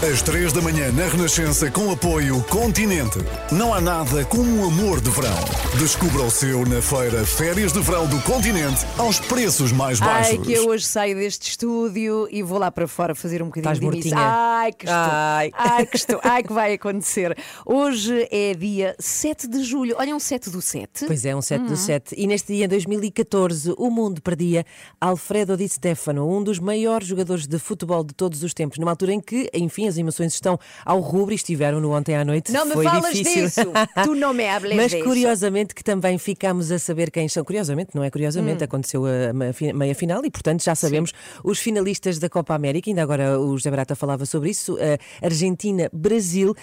Às 3 da manhã na Renascença com apoio Continente. Não há nada como o amor de verão. Descubra o seu na feira Férias de Verão do Continente aos preços mais baixos. Ai, que eu hoje saio deste estúdio e vou lá para fora fazer um bocadinho Estás de início. Ai, que estou. Ai. Ai, que estou. Ai, que vai acontecer. Hoje é dia 7 de julho. Olha, um 7 do 7. Pois é, um 7 Hum. do 7. E neste dia, 2014, o mundo perdia Alfredo Di Stefano, um dos maiores jogadores de futebol de todos os tempos, numa altura em que, enfim, as emoções estão ao rubro e estiveram no ontem à noite. Não me Foi falas difícil. disso. Tu não me hables Mas curiosamente que também ficámos a saber quem são. Curiosamente, não é Hum. curiosamente, aconteceu a meia fi- meia final e, portanto, já sabemos os finalistas da Copa América. Ainda agora o José Barata falava sobre isso. Uh, Argentina, Brasil.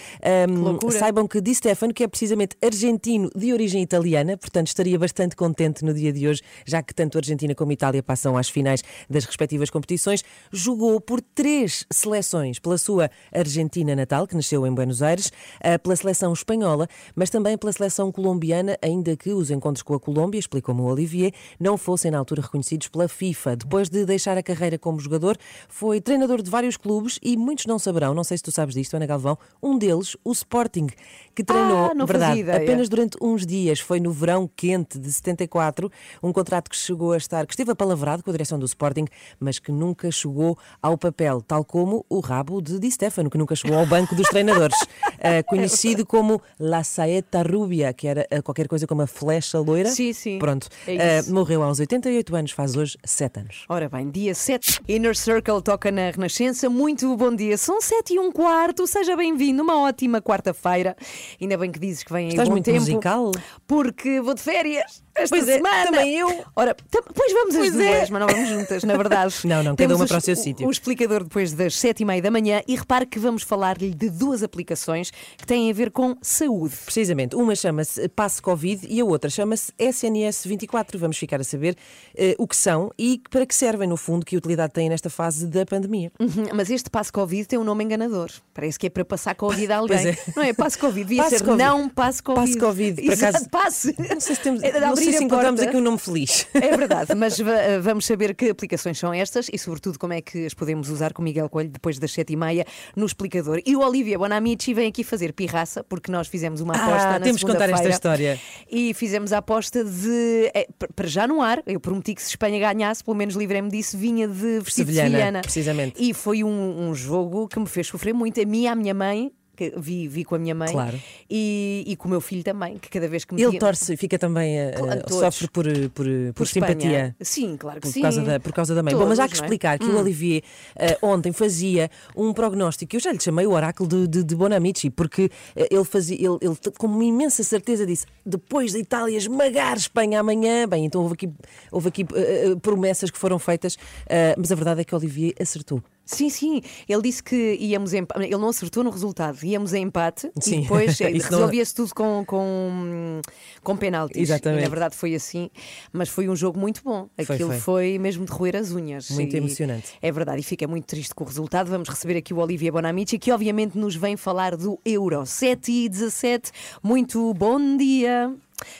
Um, loucura. saibam que Di Stefano, que é precisamente argentino de origem italiana, portanto, estaria bastante contente no dia de hoje, já que tanto Argentina como Itália passam às finais das respectivas competições. Jogou por três seleções, pela sua Argentina natal, que nasceu em Buenos Aires, eh, pela seleção espanhola, mas também pela seleção colombiana, ainda que os encontros com a Colômbia, explicou-me o Olivier, não fossem na altura reconhecidos pela FIFA. Depois de deixar a carreira como jogador, foi treinador de vários clubes e muitos não saberão, não sei se tu sabes disto, Ana Galvão, um deles, o Sporting, que treinou, Ah, verdade, apenas durante uns dias, foi no verão quente de 74, um contrato que chegou a estar, que esteve apalavrado com a direção do Sporting, mas que nunca chegou ao papel, tal como o rabo de Di Stefano, que nunca chegou ao banco dos treinadores, Ah, conhecido como La Saeta Rubia, que era ah, qualquer coisa como a flecha loira. Sim, sim. Pronto. É isso. morreu aos 88 anos, faz hoje 7 anos. Ora bem, dia 7, Inner Circle toca na Renascença. Muito bom dia. São 7 e um quarto. Seja bem-vindo. Uma ótima quarta-feira. Ainda bem que dizes que vem em Estás bom muito tempo. musical. Porque vou de férias esta Pois é, semana. também eu. Ora, tam- pois vamos as Pois duas, é. mas não vamos juntas, na verdade. Não, não, cada uma para o seu sítio. O explicador depois das 7 e meia da manhã. E repare que vamos falar-lhe de duas aplicações que têm a ver com saúde. Precisamente, uma chama-se Passe Covid e a outra chama-se SNS 24. Vamos ficar a saber eh, o que são e para que servem, no fundo, que utilidade têm nesta fase da pandemia. Uhum, Mas este passo Covid tem um nome enganador. Parece que é para passar Covid a alguém. É. Não é? Passo Covid. Devia Passe ser Covid. não passe Covid. Passe Covid, por acaso- passe. Não sei se, temos, É não sei se encontramos aqui um nome feliz. É verdade, mas va- vamos saber que aplicações são estas e, sobretudo, como é que as podemos usar com o Miguel Coelho depois das sete e meia no explicador. E o Olivia Bonamici vem aqui fazer pirraça, porque nós fizemos uma aposta Ah, na temos que contar esta história. E fizemos a aposta de. é, para já no ar, eu prometi que se Espanha ganhasse, pelo menos livrei-me disso, vinha de vestido de Sevilhana, sevilhana. precisamente. E foi um, um jogo que me fez sofrer muito, a mim e à minha mãe. Que vi, vi com a minha mãe Claro. e, e com o meu filho também, que cada vez que me Ele via- torce, fica também, eh, Claro, eh, todos. sofre por, por, por, por Espanha. simpatia. Sim, claro que Por sim. causa, da, por causa da mãe. Bom, mas há Todos, que é? explicar que o Olivier eh, ontem fazia um prognóstico, eu já lhe chamei o oráculo de, de, de Bonamici, porque eh, ele fazia, ele, ele com uma imensa certeza disse: depois da Itália esmagar Espanha amanhã, bem, então houve aqui, houve aqui eh, eh, promessas que foram feitas, eh, mas a verdade é que o Olivier acertou. Sim, sim. Ele disse que íamos em empate. Ele não acertou no resultado. Íamos em empate Sim. e depois eh, Isso não- resolvia-se tudo com, com, com penaltis. Exatamente. E na verdade foi assim. Mas foi um jogo muito bom. Foi, Aquilo foi. foi, mesmo de roer as unhas. Muito E emocionante. É verdade. E fica muito triste com o resultado. Vamos receber aqui o Olivia Bonamici, que obviamente nos vem falar do Euro 7 e 17. Muito bom dia.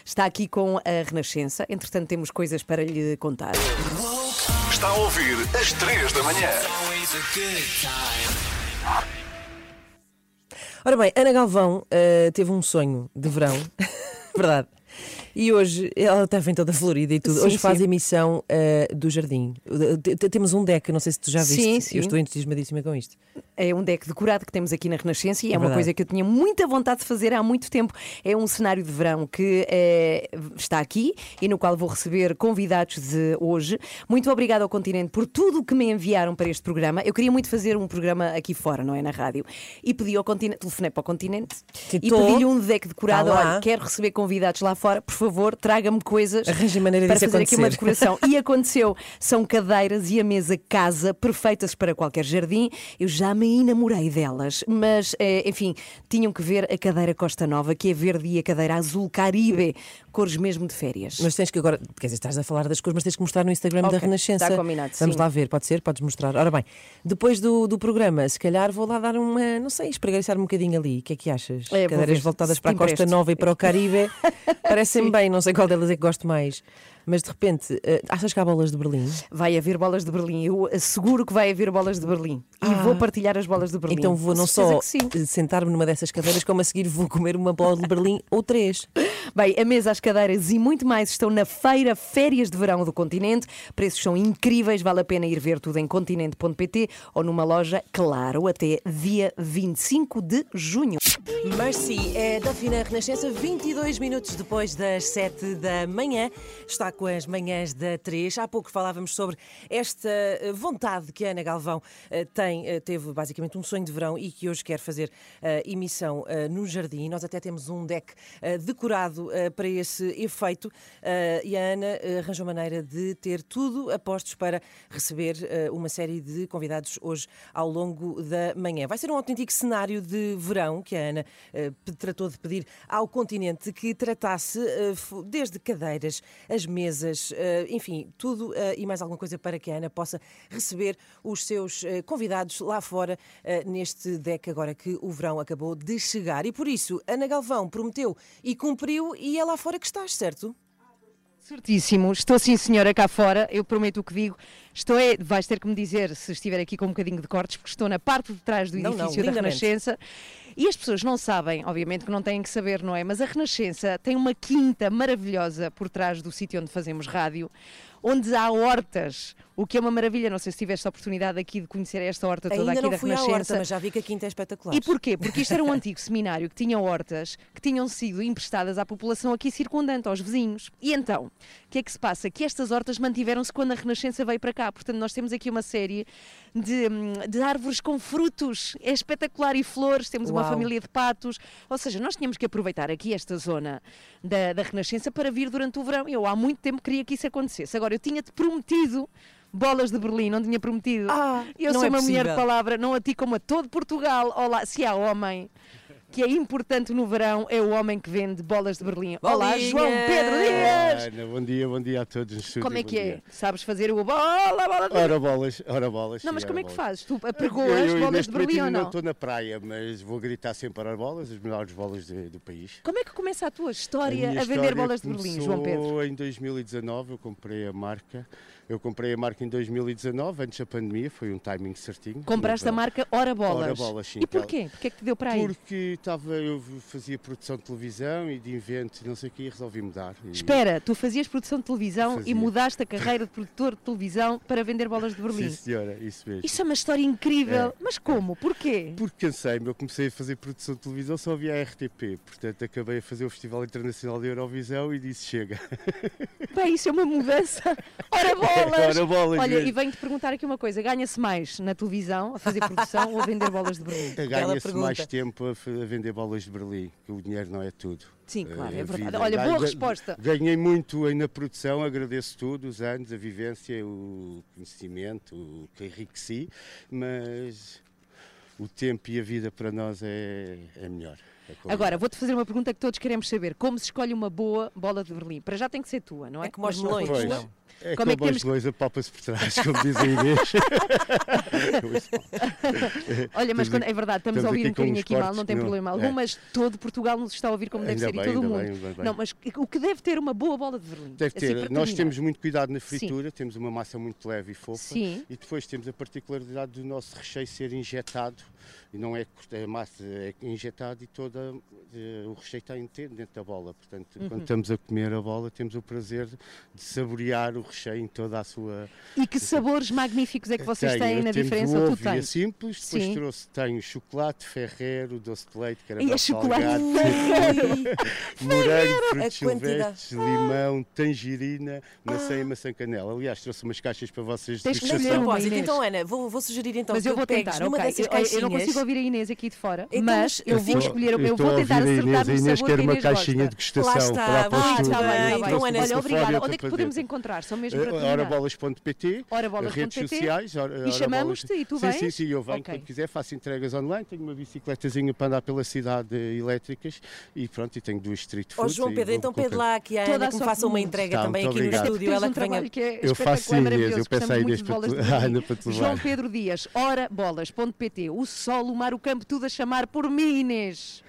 Está aqui com a Renascença. Entretanto, temos coisas para lhe contar. Está a ouvir às 3 da manhã. Ora bem, Ana Galvão eh, teve um sonho de verão, verdade. E hoje ela está vem toda florida e tudo. Sim, hoje faz sim. emissão eh, do jardim. T- Temos um deck, não sei se tu já viste. Sim, sim. Eu estou entusiasmadíssima com isto. É um deck decorado que temos aqui na Renascença e é, É uma verdade. coisa que eu tinha muita vontade de fazer há muito tempo. É um cenário de verão que eh, está aqui e no qual vou receber convidados de hoje. Muito obrigada ao Continente por tudo o que me enviaram para este programa. Eu queria muito fazer um programa aqui fora, não é? Na rádio. E pedi ao Continente, telefonei para o Continente e pedi-lhe um deck decorado. Tá. Olha, quero receber convidados lá fora. fora, por favor, traga-me coisas Arranje maneira para fazer aqui uma acontecer. decoração. E aconteceu. São cadeiras e a mesa casa perfeitas para qualquer jardim. Eu já me enamorei delas, mas, eh, enfim, tinham que ver a cadeira Costa Nova, que é verde, e a cadeira azul Caribe, cores mesmo de férias. Mas tens que agora, quer dizer, estás a falar das cores, mas tens que mostrar no Instagram Ok, da Renascença. está combinado, Vamos sim. lá ver, pode ser? Podes mostrar. Ora bem, depois do, do programa, se calhar vou lá dar uma, não sei, espreguiçar um bocadinho ali. O que é que achas? É, Cadeiras voltadas para a Costa. Nova e para o Caribe parecem bem, não sei qual delas é que gosto mais. Mas de repente, eh, achas que há bolas de Berlim? Vai haver bolas de Berlim. Eu asseguro que vai haver bolas de Berlim. E vou partilhar as bolas de Berlim. Então vou não só sentar-me numa dessas cadeiras, como a seguir vou comer uma bola de Berlim ou três. Bem, a mesa, as cadeiras e muito mais estão na feira Férias de Verão do Continente. Preços são incríveis, vale a pena ir ver tudo em continente.pt ou numa loja, claro, até dia 25 de junho. Mercy é da Fina Renascença, 22 minutos depois das 7 da manhã. Está com as manhãs da 3. Há pouco falávamos sobre esta eh, vontade que a Ana Galvão eh, tem, eh, teve basicamente um sonho de verão e que hoje quer fazer emissão no jardim. Nós até temos um deck decorado para esse efeito e a Ana arranjou maneira de ter tudo a postos para receber uma série de convidados hoje ao longo da manhã. Vai ser um autêntico cenário de verão que a Ana eh, pe- tratou de pedir ao continente que tratasse eh, desde cadeiras, as mesas, eh, enfim, tudo eh, e mais alguma coisa para que a Ana possa receber os seus eh, convidados lá fora eh, neste deck agora que o verão acabou de chegar. E por isso, Ana Galvão prometeu e cumpriu e é lá fora que estás, certo? Certíssimo, estou sim, senhora, cá fora. Eu prometo o que digo. Estou é, vais ter que me dizer se estiver aqui com um bocadinho de cortes, porque estou na parte de trás do Não, não, edifício da. Renascença. E as pessoas não sabem, obviamente que não têm que saber, não é? Mas a Renascença tem uma quinta maravilhosa por trás do sítio onde fazemos rádio, onde há hortas, o que é uma maravilha. Não sei se tiveste a oportunidade aqui de conhecer esta horta toda Ainda aqui não da fui à Renascença. horta, mas já vi que a quinta é espetacular. E porquê? Porque isto era um antigo seminário que tinha hortas que tinham sido emprestadas à população aqui circundante, aos vizinhos. E então, o que é que se passa? Que estas hortas mantiveram-se quando a Renascença veio para cá. Portanto, nós temos aqui uma série de, de árvores com frutos. É espetacular. E flores, temos uma Uau. família de patos. Ou seja, nós tínhamos que aproveitar aqui esta zona da, da Renascença para vir durante o verão. Eu há muito tempo queria que isso acontecesse. Agora, eu tinha-te prometido. Bolas de Berlim, não tinha prometido. Ah, eu sou é uma mulher de possível. palavra, não a ti como a todo Portugal. Olá, se há homem que é importante no verão, é o homem que vende bolas de Berlim. Olá! João Pedro Dias! Ana, bom dia, bom dia a todos no estúdio. Como é que é? dia. Sabes fazer o bola, bola de Berlim? Ora bolas, ora bolas. Não, sim, mas ora como é que fazes? Tu Eu- apregoas eu, bolas de Berlim ou não? estou na praia, mas vou gritar sempre para as bolas, as melhores bolas de- do país. Como é que começa a tua história a, minha vender história bolas de Berlim, João Pedro? em 2019, eu comprei a marca. Eu comprei a marca em 2019, antes da pandemia, foi um timing certinho. Compraste a marca Hora Bolas. Hora Bolas, sim, e porquê? Porquê é que te deu para aí? Porque estava, eu fazia produção de televisão e de eventos e não sei o que, e resolvi mudar. E- Espera, tu fazias produção de televisão e Fazia. mudaste a carreira de produtor de televisão para vender bolas de Berlim. Sim, senhora, isso mesmo. Isso é uma história incrível. É, Mas como? Porquê? Porque cansei-me, eu comecei a fazer produção de televisão, só havia a RTP, portanto acabei a fazer o Festival Internacional de Eurovisão e disse chega. Bem, isso é uma mudança. Ora bolas! Ora bolas Olha, mesmo. e venho-te perguntar aqui uma coisa: ganha-se mais na televisão, a fazer produção ou a vender bolas de Berlim? Ganha-se mais tempo a, vender bolas de Berlim, que o dinheiro não é tudo. Sim, claro, Eh, é a verdade. vida- Olha, boa resposta. Ganhei muito aí na produção, agradeço tudo, os anos, a vivência, o conhecimento, o que enriqueci, mas o tempo e a vida para nós é, é melhor. é. Agora, vou-te fazer uma pergunta que todos queremos saber: como se escolhe uma boa bola de Berlim? Para já tem que ser tua, não é? É como aos melões, tua- não? É Como é que como temos- leis apalpa-se por trás, como diz a Inês. Olha, mas quando, é verdade, estamos a estamos ouvir aqui um bocadinho aqui mal, não tem não- problema algum, é. mas todo Portugal nos está a ouvir como deve Ainda ser bem, e todo o mundo. bem, bem. Não, mas o que deve ter uma boa bola de Berlim? Deve Assim, ter. Nós temos muito cuidado na Sim. fritura, temos uma massa muito leve e fofa. Sim. E depois temos a particularidade do nosso recheio ser injetado. E não é a massa é injetada e toda eh, o recheio está inteiro dentro da bola. Portanto, Uhum. quando estamos a comer a bola, temos o prazer de saborear o recheio em toda a sua. E que sabores magníficos é que vocês Tenho, têm na diferença? ovo tu e a tens? simples, depois Sim. trouxe, tenho chocolate, ferreiro, doce de leite, E caramelo é chocolate morango, frutos A quantidade. silvestres, limão, tangerina, maçã e maçã canela. Aliás, trouxe umas caixas para vocês de degustação. uma, então, Ana, vou, vou sugerir então Mas que eu vou tentar, numa ok. dessas Eu, eu não caixinhas. consigo ouvir a Inês aqui de fora, Então, mas eu eu vou escolher, eu, eu vou a tentar a acertar Inês, no a Inês sabor quer que a uma caixinha gosta. de degustação Lá está, para lá para Ah, está bem, bem. Então. Ana, Olha, obrigada. e Onde é que podemos encontrar? Só mesmo para Eh, terminar. Orabolas.pt, Orabolas.pt. redes sociais. ora- E chamamos-te e tu sim, vens? Sim, sim, eu venho Ok. quando quiser, faço entregas online, tenho uma bicicletazinha para andar pela cidade eh, elétricas e pronto, e tenho duas street Ó foods. João e Pedro, então pede lá que a Toda Ana a que me faça uma entrega Tá, também aqui no obrigado. estúdio. Tens Ela um que venha. que é Eu faço. Inês, eu peço muito Inês para. Ana para te João levar. Pedro Dias, orabolas.pt. O sol, o mar, o campo, tudo a chamar por mim, Inês.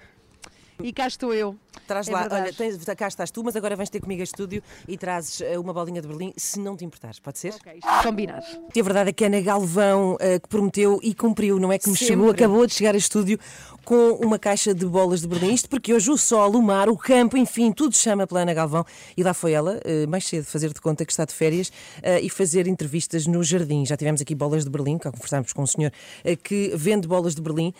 E cá estou eu. Traz É lá, verdade. olha, tens, cá estás tu, mas agora vens ter comigo a estúdio e trazes eh, uma bolinha de Berlim, se não te importares, pode ser? Ok, combinado. E a verdade é que a Ana Galvão, eh, que prometeu e cumpriu, não é que me Sempre. chegou, acabou de chegar a estúdio com uma caixa de bolas de Berlim. Isto porque hoje o sol, o mar, o campo, enfim, tudo chama pela Ana Galvão. E lá foi ela, eh, mais cedo, fazer de conta que está de férias eh, e fazer entrevistas no jardim. Já tivemos aqui bolas de Berlim, que conversámos com um senhor eh, que vende bolas de Berlim.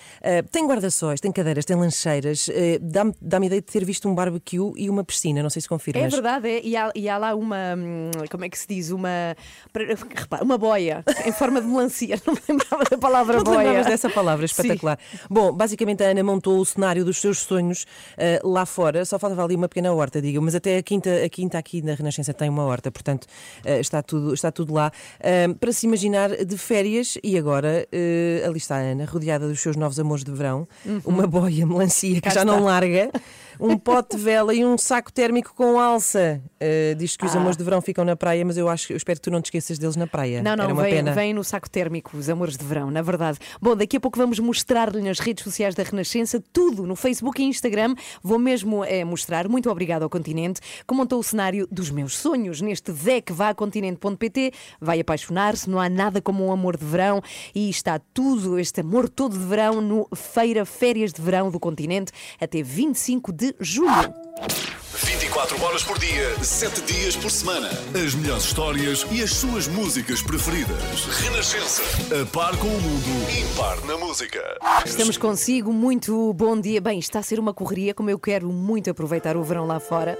Tem guarda-sóis, tem cadeiras, tem lancheiras. Dá-me dá-me ideia de ter visto um barbecue e uma piscina, não sei se confirmas. É verdade, é, e, há, e há lá uma, hum, como é que se diz, uma, para- repara, uma boia em forma de melancia, não me lembrava da palavra Não boia. lembravas dessa palavra, espetacular. Bom, basicamente a Ana montou o cenário dos seus sonhos eh, lá fora, só faltava ali uma pequena horta, digo, mas até a quinta, a quinta aqui na Renascença tem uma horta, portanto eh, está, tudo, está tudo lá. Ah, para se imaginar de férias, e agora ali está a Ana, rodeada dos seus novos amores de verão, uma boia melancia que Cá já não está. larga, um pote de vela e um saco térmico com alça. Eh, diz que os Ah. amores de verão ficam na praia, mas eu acho, eu espero que tu não te esqueças deles na praia. Não, não, vem, pena. vem no saco térmico, os amores de verão, na verdade. Bom, daqui a pouco vamos mostrar-lhe nas redes sociais da Renascença tudo, no Facebook e Instagram. Vou mesmo eh, mostrar, muito obrigado ao Continente, que montou o cenário dos meus sonhos neste deck vá a continente.pt. Vai apaixonar-se, não há nada como um amor de verão e está tudo, este amor todo de verão, no Feira Férias de Verão do Continente, até 25 de julho. 24 horas por dia, 7 dias por semana. As melhores histórias e as suas músicas preferidas. Renascença. A par com o mundo, impar na música. Estamos consigo, muito bom dia. Bem, está a ser uma correria, como eu quero muito aproveitar o verão lá fora.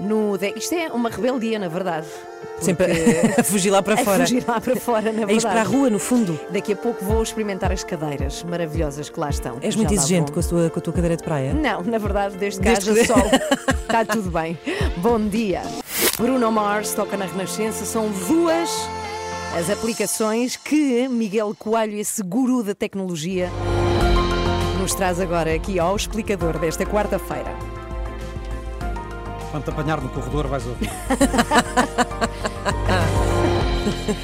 No. Isto é uma rebeldia, na verdade. Sempre a fugir lá para a fora. fugir lá para fora, na É ir para a verdade. rua, no fundo. Daqui a pouco vou experimentar as cadeiras maravilhosas que lá estão. És muito exigente com a, tua, com a tua cadeira de praia. Não, na verdade, desde que Desde haja que- sol, está tudo bem. Bom dia. Bruno Mars toca na Renascença. São duas as aplicações que Miguel Coelho, esse guru da tecnologia, nos traz agora aqui ao explicador desta quarta-feira. Quando te apanhar no corredor vais ouvir.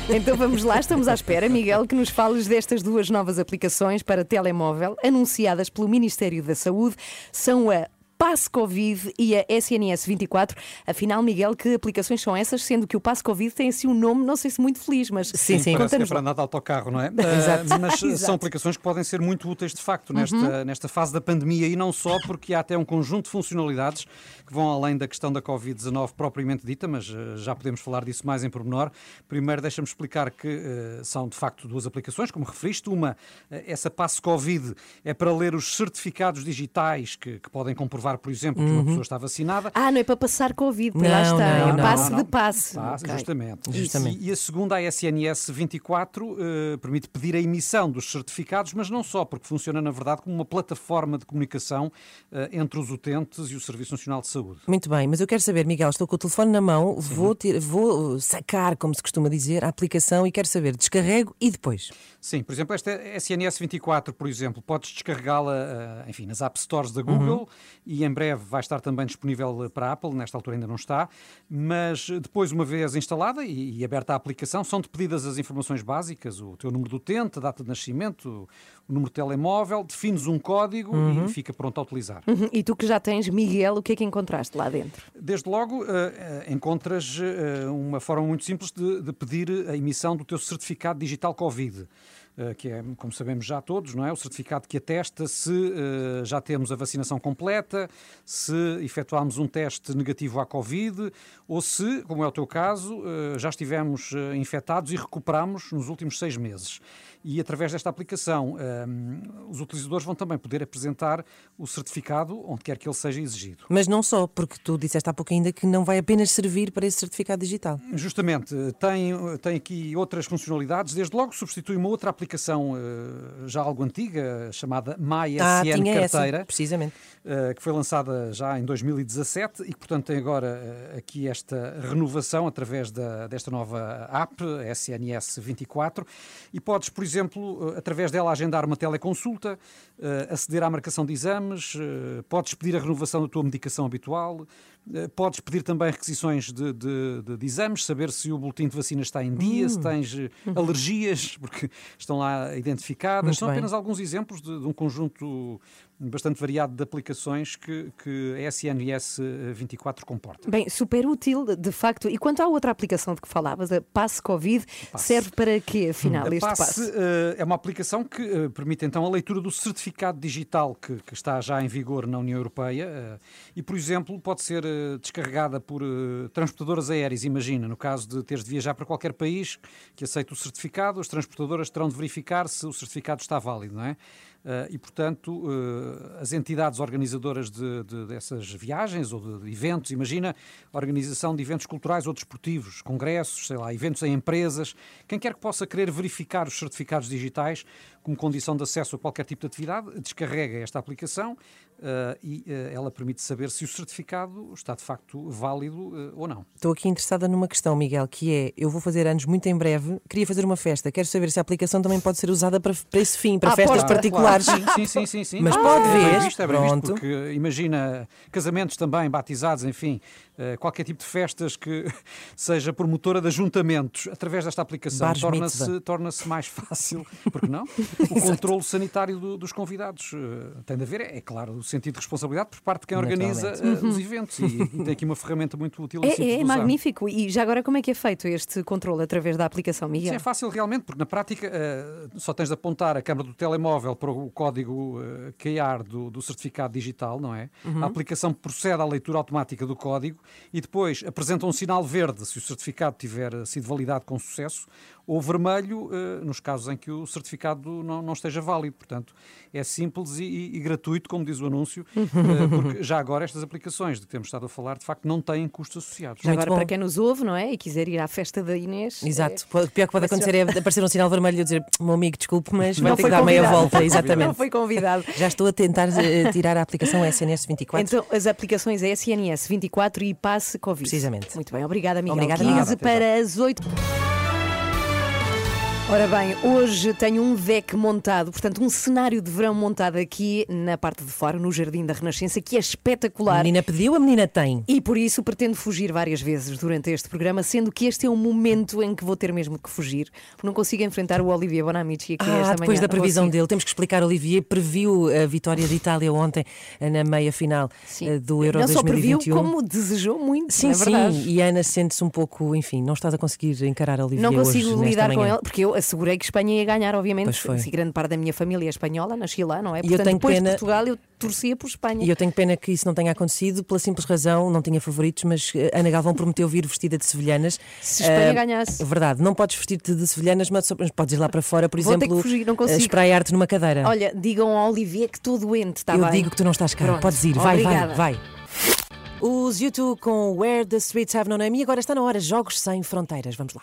Então vamos lá, estamos à espera, Miguel, que nos fales destas duas novas aplicações para telemóvel anunciadas pelo Ministério da Saúde. São a Passe Covid e a SNS 24. Afinal, Miguel, que aplicações são essas? Sendo que o Passe Covid tem assim um nome, não sei se muito feliz, mas Sim, sim. Parece que é para andar de autocarro, não é? Exato. Ah, mas Exato. são aplicações que podem ser muito úteis de facto nesta, nesta fase da pandemia e não só, porque há até um conjunto de funcionalidades que vão além da questão da Covid-19 propriamente dita, mas ah, já podemos falar disso mais em pormenor. Primeiro, deixa-me explicar que ah, são de facto duas aplicações, como referiste. Uma, ah, essa Passe Covid, é para ler os certificados digitais que, que podem comprovar, por exemplo, que uma pessoa está vacinada. Ah, não é para passar Covid, Não, lá está. não, é não, passe não, de passe. Passe, Ok. Justamente. Justamente. E, e a segunda, a SNS 24, eh, permite pedir a emissão dos certificados, mas não só, porque funciona, na verdade, como uma plataforma de comunicação eh, entre os utentes e o Serviço Nacional de Saúde. Muito bem, mas eu quero saber, Miguel, estou com o telefone na mão, vou, ter- vou sacar, como se costuma dizer, a aplicação e quero saber, descarrego e depois. Sim, por exemplo, esta SNS 24, por exemplo, podes descarregá-la, eh, enfim, nas App Stores da Google e em breve vai estar também disponível para a Apple, nesta altura ainda não está, mas depois, uma vez instalada e, e aberta a aplicação, são-te pedidas as informações básicas, o teu número do utente, a data de nascimento, o número de telemóvel, defines um código e fica pronto a utilizar. Uhum. E tu que já tens, Miguel, o que é que encontraste lá dentro? Desde logo, eh, encontras eh, uma forma muito simples de, de pedir a emissão do teu certificado digital Covid. Eh, que é, como sabemos já todos, não é? O certificado que atesta se eh, já temos a vacinação completa, se efetuámos um teste negativo à Covid ou se, como é o teu caso, eh, já estivemos eh, infectados e recuperamos nos últimos seis meses. E através desta aplicação, eh, os utilizadores vão também poder apresentar o certificado onde quer que ele seja exigido. Mas não só, porque tu disseste há pouco ainda que não vai apenas servir para esse certificado digital. Justamente, tem, tem aqui outras funcionalidades. Desde logo substitui uma outra aplicação eh, já algo antiga, chamada MySN ah, Carteira, essa, precisamente. eh, que foi lançada já em 2017 e que, portanto, tem agora eh, aqui esta renovação através da, desta nova app, SNS 24, e podes, por exemplo, eh, através dela agendar uma teleconsulta, aceder à marcação de exames, eh, podes pedir a renovação da tua medicação habitual, eh, Podes pedir também requisições de, de- de- exames, saber se o boletim de vacina está em dia, Hum. se tens eh, alergias, porque estão lá identificadas. Muito São bem. apenas alguns exemplos de, de um conjunto bastante variado de aplicações que, que a SNS 24 comporta. Bem, super útil, de facto. E quanto à outra aplicação de que falavas, a Passe Covid, serve para quê, afinal, A este Passe passe? eh, é uma aplicação que eh, permite então a leitura do certificado digital que, que está já em vigor na União Europeia eh, e, por exemplo, pode ser eh, descarregada por eh, transportadoras aéreas. Imagina, no caso de teres de viajar para qualquer país que aceite o certificado, as transportadoras terão de verificar se o certificado está válido, não é? E, portanto, as entidades organizadoras de, de- dessas viagens ou de, de eventos, imagina organização de eventos culturais ou desportivos, congressos, sei lá, eventos em empresas, quem quer que possa querer verificar os certificados digitais como condição de acesso a qualquer tipo de atividade, descarrega esta aplicação eh, e eh, ela permite saber se o certificado está de facto válido eh, ou não. Estou aqui interessada numa questão, Miguel, que é: eu vou fazer anos muito em breve, queria fazer uma festa, quero saber se a aplicação também pode ser usada para, para esse fim, para Ah, festas pode, particulares. Sim, sim, sim, sim. Mas Ah, pode é ver, previsto, é previsto, pronto. porque imagina casamentos também, batizados, enfim, qualquer tipo de festas que seja promotora de ajuntamentos através desta aplicação torna-se torna mais fácil, porque não? O controle sanitário do- dos convidados. Eh, Tem de haver, é, é claro, o sentido de responsabilidade por parte de quem organiza eh, os eventos e, e tem aqui uma ferramenta muito útil Uhum. É, é usar. magnífico. E já agora, como é que é feito este controle através da aplicação, Miguel? Sim, é fácil realmente, porque na prática eh, só tens de apontar a câmara do telemóvel para o código eh, QR do, do certificado digital, não é? A aplicação procede à leitura automática do código e depois apresenta um sinal verde se o certificado tiver sido validado com sucesso ou vermelho eh, nos casos em que o certificado não, não esteja válido. Portanto, é simples e, e- e gratuito, como diz o anúncio, eh, porque já agora estas aplicações de que temos estado a falar, de facto, não têm custos associados. Já agora, bom. para quem nos ouve, não é? E quiser ir à festa da Inês. Exato. O pior que pode acontecer é aparecer um sinal vermelho e eu dizer, meu amigo, desculpe, mas vai Não ter foi que dar meia convidado. volta. Não Exatamente. foi convidado. Já estou a tentar eh, tirar a aplicação SNS 24. Então, as aplicações é SNS 24 e Passe Covid. Precisamente. Muito bem, obrigada, Miguel. Obrigada, 15 Miguel. para as 8. Ora bem, hoje tenho um deck montado, portanto, um cenário de verão montado aqui na parte de fora, no Jardim da Renascença, que é A espetacular. menina pediu, a menina tem. E por isso pretendo fugir várias vezes durante este programa, sendo que este é um momento em que vou ter mesmo que fugir, porque não consigo enfrentar o Olivier Bonamici aqui Ah, esta depois manhã. da Não previsão consigo. dele, temos que explicar, Olivier, previu a vitória de Itália ontem eh, na meia final Sim. eh, do Euro não só previu, 2021. como desejou muito, Sim, é sim, e a Ana sente-se um pouco, enfim, não estás a conseguir encarar a Olivier Não hoje, consigo nesta lidar com ele, porque eu assegurei que Espanha ia ganhar, obviamente. Foi. Se grande parte da minha família é espanhola, nasci lá, não é? E eu Portanto, tenho depois pena- de Portugal, eu torcia por Espanha. E eu tenho pena que isso não tenha acontecido pela simples razão, não tinha favoritos, mas eh, Ana Galvão prometeu vir vestida de sevilhanas. Se Espanha Ah, ganhasse. Verdade, não podes vestir-te de sevilhanas, mas podes ir lá para fora, por Vou exemplo, não eh, espraiar-te numa cadeira. Olha, digam ao Olivier que estou doente, está eu bem? digo que tu não estás cá, Pronto. podes ir, vai, Obrigada. vai, vai. Os YouTube com Where the Streets Have No Name e agora está na hora Jogos Sem Fronteiras. Vamos lá.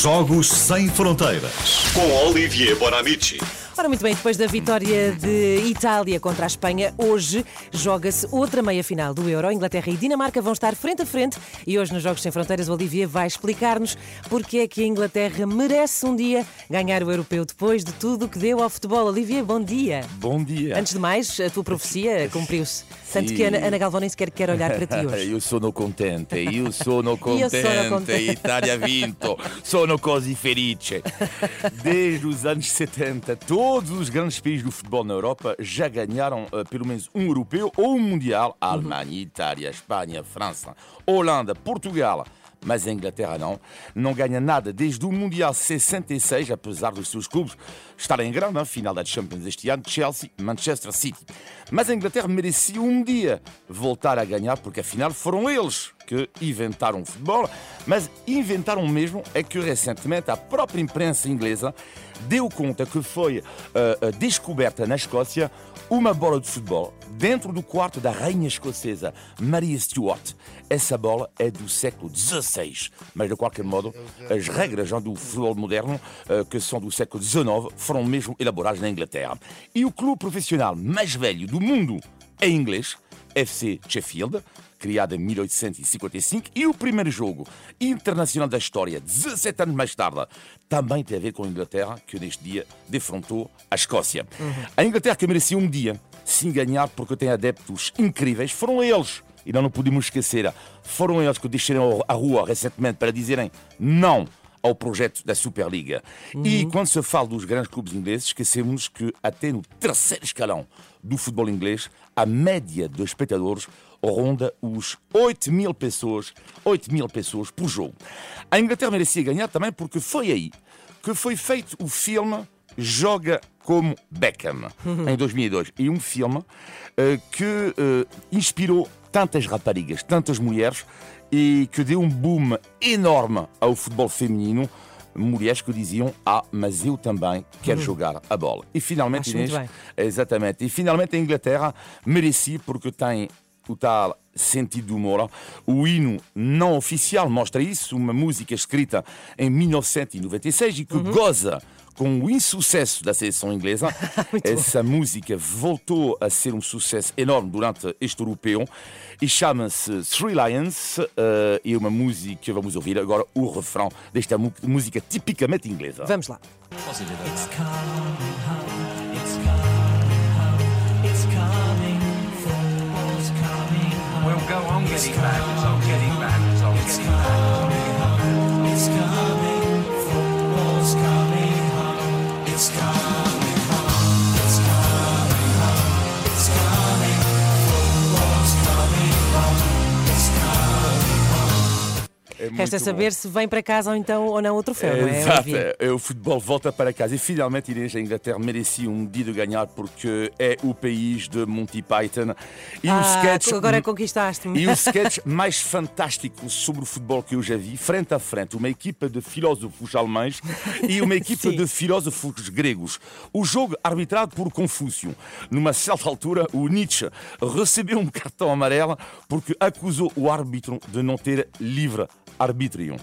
Jogos Sem Fronteiras com Olivier Bonamici. Ora, muito bem, depois da vitória de Itália contra a Espanha, hoje joga-se outra meia-final do Euro. Inglaterra e Dinamarca vão estar frente a frente e hoje nos Jogos Sem Fronteiras o Olivier vai explicar-nos porque é que a Inglaterra merece um dia ganhar o Europeu depois de tudo o que deu ao futebol. Olivier, bom dia. Bom dia. Antes de mais, a tua profecia cumpriu-se. Tanto Sim. que a Ana, Ana Galvão nem sequer quer olhar para ti hoje. Io sono contente, io sono contente, contente. Italia ha vinto, sono così felice. Desde os anos 70, todos os grandes países do futebol na Europa já ganharam eh, pelo menos um europeu ou um mundial. Alemanha, Itália, Espanha, França, Holanda, Portugal. mas a Inglaterra não. Não ganha nada desde o Mundial 66, apesar dos seus clubes estarem em grande, hein? final da Champions este ano, Chelsea, Manchester City. Mas a Inglaterra merecia um dia voltar a ganhar, porque afinal foram eles que inventaram o futebol, mas inventaram mesmo é que recentemente a própria imprensa inglesa deu conta que foi eh, descoberta na Escócia uma bola de futebol dentro do quarto da rainha escocesa Maria Stuart. Essa bola é do século XVI, mas de qualquer modo, as regras do futebol moderno, eh, que são do século XIX, foram mesmo elaboradas na Inglaterra. E o clube profissional mais velho do mundo é inglês, FC Sheffield, criado em 1855, e o primeiro jogo internacional da história, 17 anos mais tarde, também tem a ver com a Inglaterra, que neste dia defrontou a Escócia. A Inglaterra que merecia um dia, sim ganhar, porque tem adeptos incríveis, foram eles. E não, não podemos esquecer, foram eles que desceram à rua recentemente para dizerem não ao projeto da Superliga. E quando se fala dos grandes clubes ingleses, esquecemos que até no terceiro escalão do futebol inglês, a média de espectadores ronda os 8 mil pessoas, 8 mil pessoas por jogo. A Inglaterra merecia ganhar também porque foi aí que foi feito o filme Joga como Beckham, em 2002. E um filme eh, que eh, inspirou tantas raparigas, tantas mulheres e que deu um boom enorme ao futebol feminino. Mulheres que diziam: Ah, mas eu também quero jogar a bola. E finalmente, Acho Inês, exatamente. E finalmente a Inglaterra merecia, porque tem o tal sentido de humor. O hino não oficial mostra isso, uma música escrita em 1996 e que goza com o insucesso da seleção inglesa. Essa música voltou a ser um sucesso enorme durante este europeu e chama-se Three Lions. e é uma música que vamos ouvir agora o refrão desta música tipicamente inglesa. Vamos lá. We'll getting back, it's on getting back, it's on getting back. É Resta bom. saber se vem para casa ou então ou não o troféu, é? Exato, Olivia? é, o futebol volta para casa. E finalmente, Inês, a Inglaterra merecia um dia de ganhar porque é o país de Monty Python. E o Ah, sketch. agora conquistaste-me. E o sketch mais fantástico sobre o futebol que eu já vi, frente a frente, uma equipa de filósofos alemães e uma equipa de filósofos gregos. O jogo arbitrado por Confúcio. Numa certa altura, o Nietzsche recebeu um cartão amarelo porque acusou o árbitro de não ter livre arbítrio.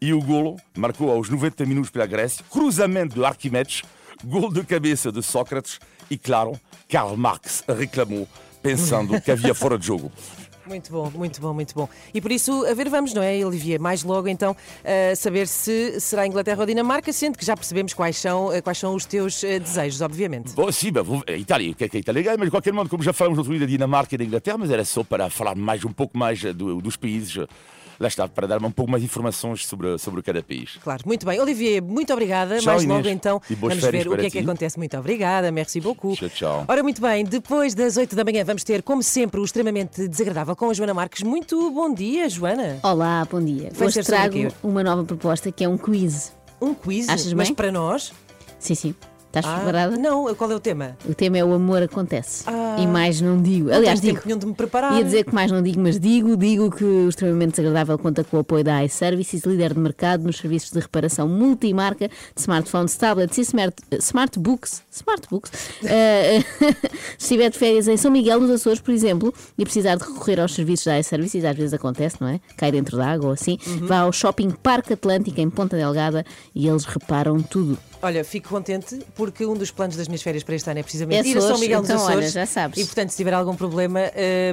E o golo marcou aos 90 minutos pela Grécia, cruzamento de Arquimedes, gol de cabeça de Sócrates e, claro, Karl Marx reclamou, pensando que havia fora de jogo. Muito bom, muito bom, muito bom. E por isso, a ver, vamos, não é, Olivier? Mais logo, então, a saber se será Inglaterra ou Dinamarca, sendo que já percebemos quais são, eh, quais são os teus eh, desejos, obviamente. Bom, sim, bem, vou- a Itália, o que é que a Itália mas de qualquer modo, como já falamos outro dia da Dinamarca e da Inglaterra, mas era só para falar mais um pouco mais eh, do- dos países, eh, lá está, para dar um pouco mais informações sobre, sobre cada país. Claro, muito bem. Olivier, muito obrigada. Tchau, Mais Inês. logo, então, E boas vamos ver o que é que ti. acontece. Muito obrigada, merci beaucoup. Tchau, tchau. Ora, muito bem, depois das 8 da manhã vamos ter, como sempre, o extremamente desagradável com a Joana Marques. Muito bom dia, Joana. Olá, bom dia. Vai Hoje trago uma nova proposta que é um quiz. Um quiz? Achas Mas bem? para nós? Sim, sim. Estás Ah, preparada? Não, qual é o tema? O tema é o amor acontece. Ah. E mais não digo. Não Aliás, digo. tempo de me preparar. Ia dizer que mais não digo, mas digo, digo que o extremamente desagradável conta com o apoio da iServices, líder de mercado nos serviços de reparação multimarca de smartphones, tablets e smart, smartbooks. Smartbooks. Eh, se estiver de férias em São Miguel, nos Açores, por exemplo, e precisar de recorrer aos serviços da iServices, às vezes acontece, não é? Cai dentro da água ou assim, Uhum. vá ao Shopping Parque Atlântico em Ponta Delgada e eles reparam tudo. Olha, fico contente porque um dos planos das minhas férias para este ano é precisamente É ir a São Açores, Miguel dos então, olha, Açores. já sabes. E portanto, se tiver algum problema,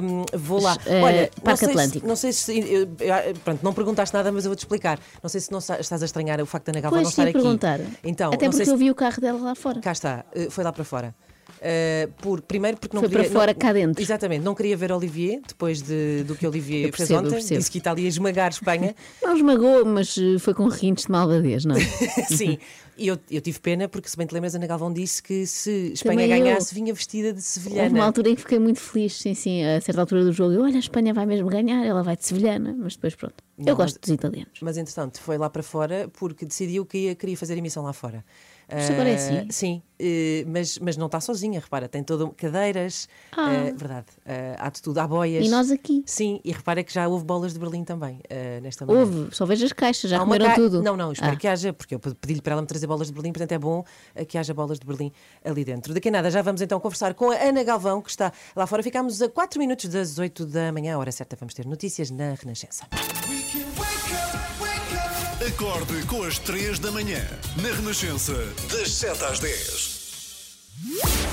hum, vou lá. Eh, Olha, não Parque se- Atlântico. não sei se. eu- eu- pronto, não perguntaste nada, mas eu vou-te explicar. Não sei se não estás a estranhar o facto da Ana Galvão não estar aqui. perguntar. Então, Até não porque se- eu vi o carro dela lá fora. Cá está, eh, foi lá para fora. Uh, por, primeiro porque não Foi queria. para fora, não- cá dentro. Exatamente, não queria ver Olivier depois de, do que Olivier Eu fez percebo, eu ontem. Disse que Itália ia esmagar Espanha. Não esmagou, mas eh, foi com rintes de malvadez, não é? Sim, e eu, eu tive pena porque, se bem te lembras, Ana Galvão disse que se Espanha Também eu. ganhasse, vinha vestida de Houve sevilhana. uma altura em que fiquei muito feliz, sim, sim, a certa altura do jogo. Eu, olha, a Espanha vai mesmo ganhar, ela vai de sevilhana, mas depois pronto. Não, eu gosto mas- dos italianos. Mas entretanto foi lá para fora porque decidiu que ia, queria fazer emissão lá fora. Mas agora é Ah, assim? Sim, eh, mas, mas não está sozinha, repara, tem todas cadeiras, Ah. eh, verdade, eh, há de tudo, há boias. E nós aqui? Sim, e repara que já houve bolas de Berlim também, eh, nesta manhã. Houve, só vejo as caixas, já Há comeram ca- tudo. Não, não, espero Ah. que haja, porque eu pedi-lhe para ela me trazer bolas de Berlim, portanto é bom que haja bolas de Berlim ali dentro. Daqui a nada já vamos então conversar com a Ana Galvão, que está lá fora. Ficámos a 4 minutos das 8 da manhã, a hora certa, vamos ter notícias na Renascença. Acorde com as 3 da manhã, na Renascença, das 7 às 10.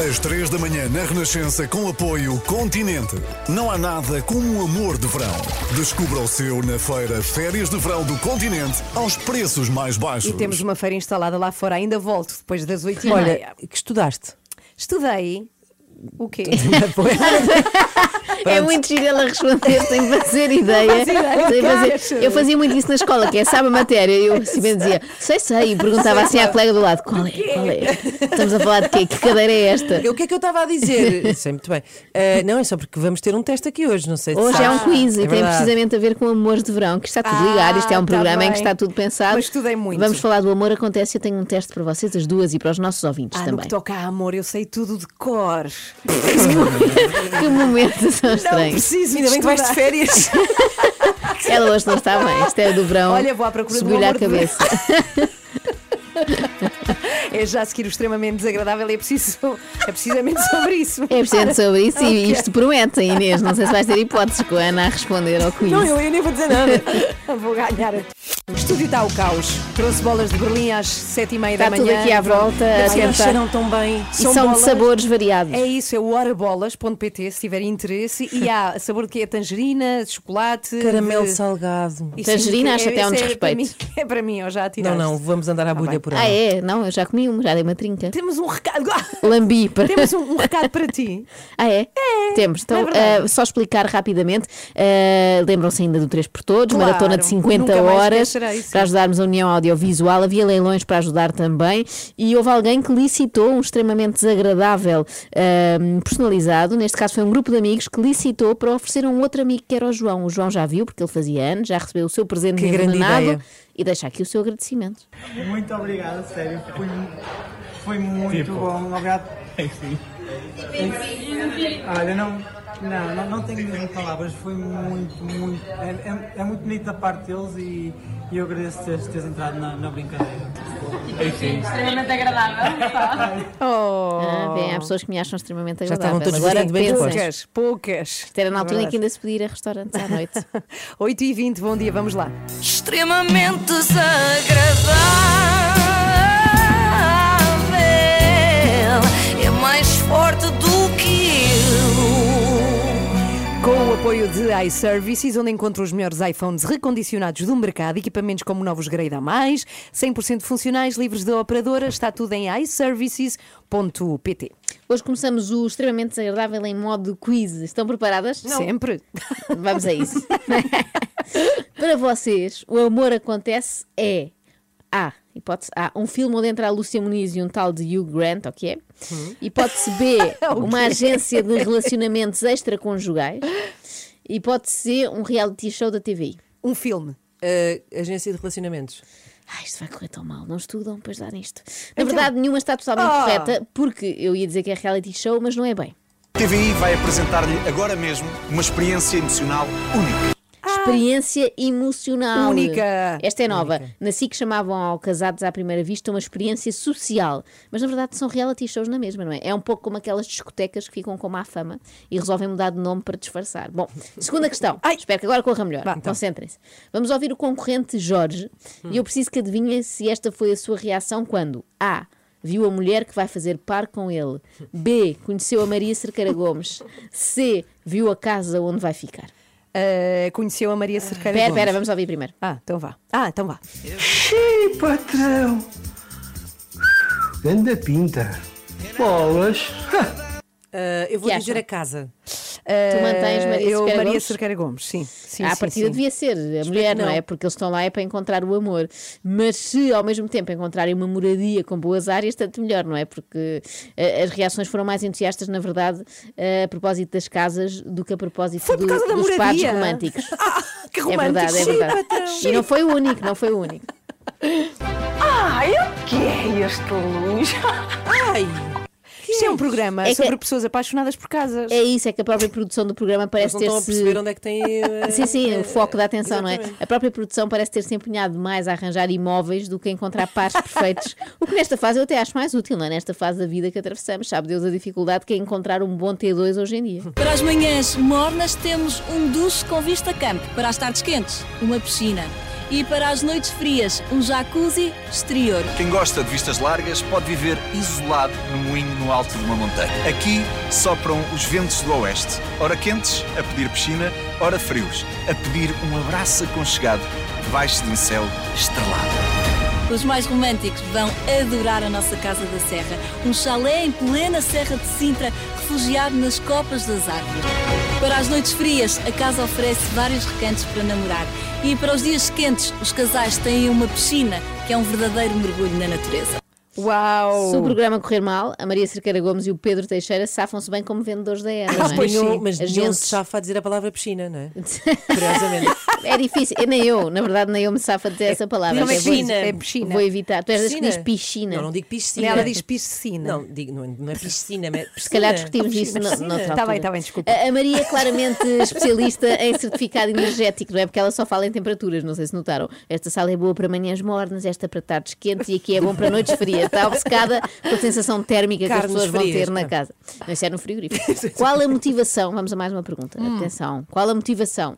Às 3 da manhã, na Renascença, com apoio Continente. Não há nada como um amor de verão. Descubra o seu na feira Férias de Verão do Continente, aos preços mais baixos. E temos uma feira instalada lá fora, ainda volto depois das 8 e Olha, meia. que estudaste? Estudei. O quê? É muito giro ela responder sem fazer ideia. Sem fazer. Eu fazia muito isso na escola, que é sabe a matéria. Eu assim bem dizia, sei, sei, e perguntava assim à colega do lado: qual é? Qual é? Estamos a falar de quê? Que cadeira é esta? O que é que eu estava a dizer? Sei muito bem. Eh, não, é só porque vamos ter um teste aqui hoje, não sei se Hoje é um sabes. quiz e tem precisamente a ver com amores de verão, que está tudo ligado. Isto é um Ah, tá programa em que está tudo pensado. Mas estudei muito. Vamos falar do amor acontece. Eu tenho um teste para vocês, as duas, e para os nossos ouvintes Ah, no também. que toca a amor, eu sei tudo de cor. Que momentos tão Não estranhos. preciso Ainda bem que vais de férias. Ela hoje não está bem. Isto é do verão. Olha, vou à procura do Subiu-lhe à de cabeça. É já a seguir o extremamente desagradável e é preciso. É precisamente sobre isso. É precisamente sobre isso e isto promete, Inês. Não sei se vais ter hipóteses com a Ana a responder ao quiz. Não, eu, eu nem vou dizer nada. Vou ganhar. O estúdio está ao caos. Trouxe bolas de Berlim às sete e meia Está da tudo manhã. aqui à volta a Ai, tentar. cheiram tão bem. E são, de sabores variados. É isso, é o horabolas.pt se tiver interesse. E há sabor de quê? Tangerina, de chocolate. Caramelo de... salgado. Isso Tangerina, é- acho até um esse é para desrespeito. mim- É para mim, eu já Não, tiraste. não, vamos andar à Tá bulha bem. por aí. Ah, é? Não, eu já comi um, já dei uma trinca. Temos um recado. Lambi para. Temos um, um recado para ti. Ah, é? Temos. Então, é verdade. ah, só explicar rapidamente. ah, Lembram-se ainda do 3 por Todos, Claro, maratona de 50 nunca mais horas para ajudarmos a União Audiovisual. Havia leilões para ajudar também. E houve alguém que licitou um extremamente desagradável ah, personalizado. Neste caso, foi um grupo de amigos que licitou para oferecer a um outro amigo que era o João. O João já viu, porque ele fazia anos, já recebeu o seu presente Que grande envenenado ideia. e deixa aqui o seu agradecimento. Muito obrigado, sério. Foi, foi muito bom. Obrigado. Olha, não, não, não, não tenho mesmo palavras. Foi muito, muito. É, é, é muito bonito da parte deles e, e eu agradeço teres, teres entrado na, na brincadeira. Extremamente agradável. Oh. Ah, bem, há pessoas que me acham extremamente Já estavam agradável. todos Agora bastante bem. Poucas, poucas. Isto era na altura em que ainda se podia ir a restaurantes à noite. 8 e 20 bom dia, vamos lá. Extremamente desagradável. É mais forte do. Com o apoio de iServices, onde encontra os melhores iPhones recondicionados do mercado, equipamentos como novos Grade a mais, 100% funcionais, livres da operadora, está tudo em iServices.pt. Hoje começamos o extremamente desagradável em modo quiz. Estão preparadas? Sempre. Vamos a isso. Para vocês, o amor acontece é A. Hipótese A. Um filme onde entra a Lúcia Muniz e um tal de Hugh Grant, ok? Hipótese B. Uma agência de relacionamentos extraconjugais. Hipótese C. Um reality show da TVI. Um filme. Eh, agência de relacionamentos. Ai, isto vai correr tão mal, não estudam depois dar isto. Na verdade, nenhuma está totalmente Ah. correta, porque eu ia dizer que é reality show, mas não é bem. TVI vai apresentar-lhe agora mesmo uma experiência emocional única. Experiência emocional. Única. Esta é nova. Na SIC chamavam ao Casados à Primeira Vista uma experiência social. Mas na verdade são reality shows na mesma, não é? É um pouco como aquelas discotecas que ficam com má fama e resolvem mudar de nome para disfarçar. Bom, segunda questão. Espero que agora corra melhor. Concentrem-se. Vamos ouvir o concorrente Jorge e eu preciso que adivinhem se esta foi a sua reação quando A. Viu a mulher que vai fazer par com ele. B. Conheceu a Maria Cerqueira Gomes. C. Viu a casa onde vai ficar. Uh, conheceu a Maria Cerqueira Espera, espera, vamos ouvir primeiro. Ah, então vá. Ah, então vá. Xiii, patrão! Ganda pinta. Bolas! Ah, eu vou dizer a casa. Tu mantens Maria eu, Cerqueira Maria Gomes? Cerqueira Gomes, sim. sim à sim, partida sim. devia ser a mulher, não. não. é? Porque eles estão lá é para encontrar o amor. Mas se ao mesmo tempo encontrarem uma moradia com boas áreas, tanto melhor, não é? Porque eh, as reações foram mais entusiastas, na verdade, eh, a propósito das casas do que a propósito Foi por do- causa da dos moradia? românticos. Ah, que É romântico. verdade, é verdade. E não foi o único, não foi o único. Ai, o que é este luz? Ai, isto é um programa É que- sobre pessoas apaixonadas por casas. É isso, é que a própria produção do programa parece não ter estão a se perceber onde é que tem. eh, Sim, sim, eh, o foco da atenção, não é? A própria produção parece ter se empenhado mais a arranjar imóveis do que a encontrar pares perfeitos. O que nesta fase eu até acho mais útil, não é? Nesta fase da vida que atravessamos. Sabe Deus a dificuldade que é encontrar um bom T2 hoje em dia. Para as manhãs mornas temos um duche com vista campo. Para as tardes quentes, uma piscina. E para as noites frias, um jacuzzi exterior. Quem gosta de vistas largas pode viver isolado no moinho no alto de uma montanha. Aqui sopram os ventos do oeste, ora quentes, a pedir piscina, ora frios, a pedir um abraço aconchegado debaixo de um céu estrelado. Os mais românticos vão adorar a nossa Casa da Serra. Um chalé em plena Serra de Sintra, refugiado nas copas das árvores. Para as noites frias, a casa oferece vários recantos para namorar. E para os dias quentes, os casais têm uma piscina, que é um verdadeiro mergulho na natureza. Uau! Se o programa correr mal, a Maria Cerqueira Gomes e o Pedro Teixeira safam-se bem como vendedores da era. Mas não é? nenhum, mas nenhum Agentes. se chafa a dizer a palavra piscina, não é? Curiosamente. É difícil, eu, nem eu, na verdade, nem eu me safa a dizer essa palavra. Como é piscina? É piscina. Vou evitar. Tu és das que Piscina? diz piscina. Não, não digo piscina. Ela diz piscina. Não, digo, não, é- não é piscina, mas Se calhar piscina. discutimos isso Piscina. Está bem, está bem, desculpa. A a Maria é claramente especialista em certificado energético, não é? Porque ela só fala em temperaturas, não sei se notaram. Esta sala é boa para manhãs mornas, esta para tardes quentes e aqui é bom para noites frias. Está obcecada com a sensação térmica que as Carnes pessoas vão frias, ter na casa. Não, isso é no frigorífico. Qual a motivação? Vamos a mais uma pergunta. Atenção. Qual a motivação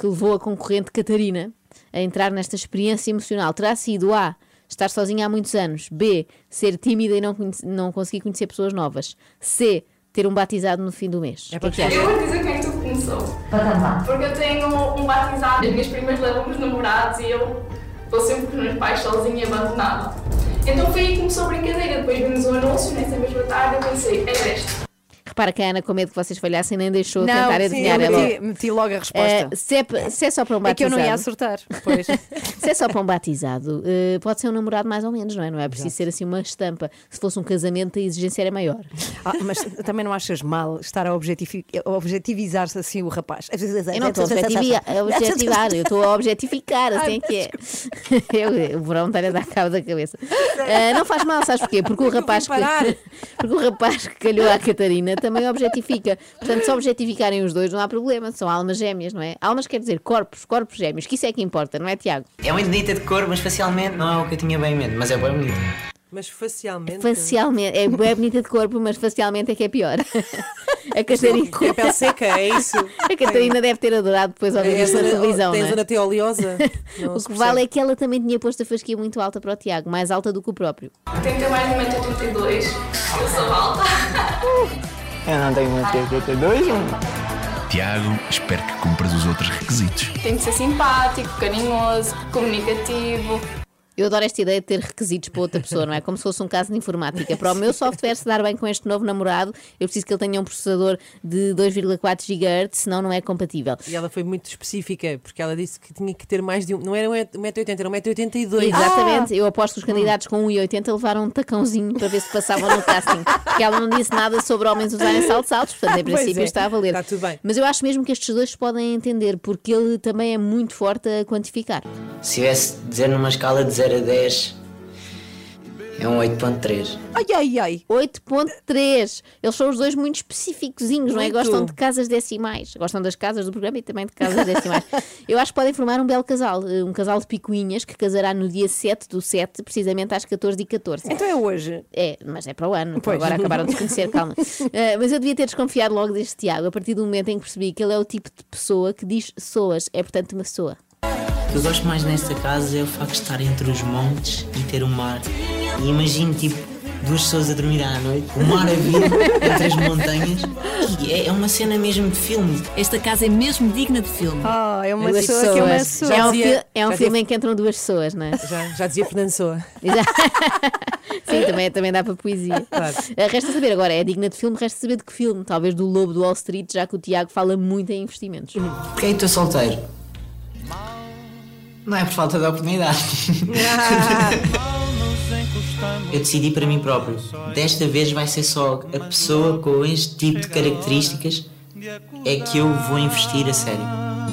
que levou a concorrente Catarina a entrar nesta experiência emocional? Terá sido A. Estar sozinha há muitos anos. B. Ser tímida e não, conhece- não conseguir conhecer pessoas novas. C. Ter um batizado no fim do mês. o que é que Eu vou dizer como é que tudo começou. Porque eu tenho um batizado, as minhas primas levam-me os namorados e eu estou sempre com os meus pais sozinha e abandonada. Então foi aí que começou a brincadeira. Depois vimos o anúncio nessa mesma tarde eu pensei, é deste. Repara que a Ana, com medo que vocês falhassem, nem deixou Não, tentar sim, adivinhar. eu Ela- meti, meti logo a resposta. Eh, se, é, se é só para um É que eu batizado. não ia acertar. Pois. se é só para um batizado, eh, pode ser um namorado mais ou menos, não é? Não é preciso ser assim uma estampa. Se fosse um casamento, a exigência era maior. Ah, mas também não achas mal estar a objetivizar-se assim o rapaz? Eu não estou a objetivar, eu estou a objetificar, assim é que é. Eu, o verão está a dar cabo da cabeça. Ah, não faz mal, sabes porquê? Porque o rapaz que, porque o rapaz que calhou à Catarina também objetifica. Portanto, se objetificarem os dois, não há problema, são almas gêmeas, não é? Almas quer dizer corpos, corpos gêmeos, que isso é que importa, não é, Tiago? É muito bonita de cor, mas facialmente não é o que eu tinha bem em mente, mas é bem bonita. Mas facialmente. Facialmente, é bem bonita de corpo, mas facialmente é que é pior. A Catarina, A pele seca, é isso. a Catarina deve ter adorado depois ouvir É a isso na zona- televisão. tem é? zona T oleosa. Não O que vale percebe. é que ela também tinha posto a fasquia muito alta para o Tiago, mais alta do que o próprio. Tem que ter mais de 1,82m. Eu sou alta. Eu não tenho muito 82, Tiago, espero que cumpras os outros requisitos. Tem que ser simpático, carinhoso, comunicativo. Eu adoro esta ideia de ter requisitos para outra pessoa, não é? Como se fosse um caso de informática. Para o meu software se dar bem com este novo namorado, eu preciso que ele tenha um processador de 2,4 GHz, senão não é compatível. E ela foi muito específica, porque ela disse que tinha que ter mais de um. Não era 1,80m, era 1,82m. Exatamente, eu aposto que os candidatos com 1,80 levaram um tacãozinho para ver se passavam no casting. Porque ela não disse nada sobre homens usarem saltos altos, portanto, em princípio é, está a valer. está tudo bem. Mas eu acho mesmo que estes dois se podem entender, porque ele também é muito forte a quantificar. Se tivesse dizer numa escala de 0 a 10, é um 8.3. Ai, ai, ai. 8.3. Eles são os dois muito específicozinhos, não é? Gostam de casas decimais. Gostam das casas do programa e também de casas decimais. Eu acho que podem formar um belo casal. eh, Um casal de picuinhas que casará no dia 7 do 7, precisamente às 14h14. Então é hoje. É, mas é para o ano. Pois. Agora acabaram de se conhecer, calma. Eh, mas eu devia ter desconfiado logo deste Tiago, a partir do momento em que percebi que ele é o tipo de pessoa que diz soas. É, portanto, uma soa. O que eu gosto mais nesta casa é o facto de estar entre os montes e ter o mar. E imagino, tipo, duas pessoas a dormir à noite, o mar a vir entre as montanhas. E é, é uma cena mesmo de filme. Esta casa é mesmo digna de filme. Oh, é uma Duas pessoa que é uma pessoa. É um, dizia- é um filme dizia- em que entram duas pessoas, não é? Já, já dizia Fernando Soa. Sim, também, também dá para poesia. Claro. Ah, Resta saber agora, é digna de filme, resta saber de que filme. Talvez do Lobo do Wall Street, já que o Tiago fala muito em investimentos. Porquê é que estou solteiro? Não é por falta de oportunidade. Eu decidi para mim próprio. Desta vez vai ser só a pessoa com este tipo de características é que eu vou investir a sério.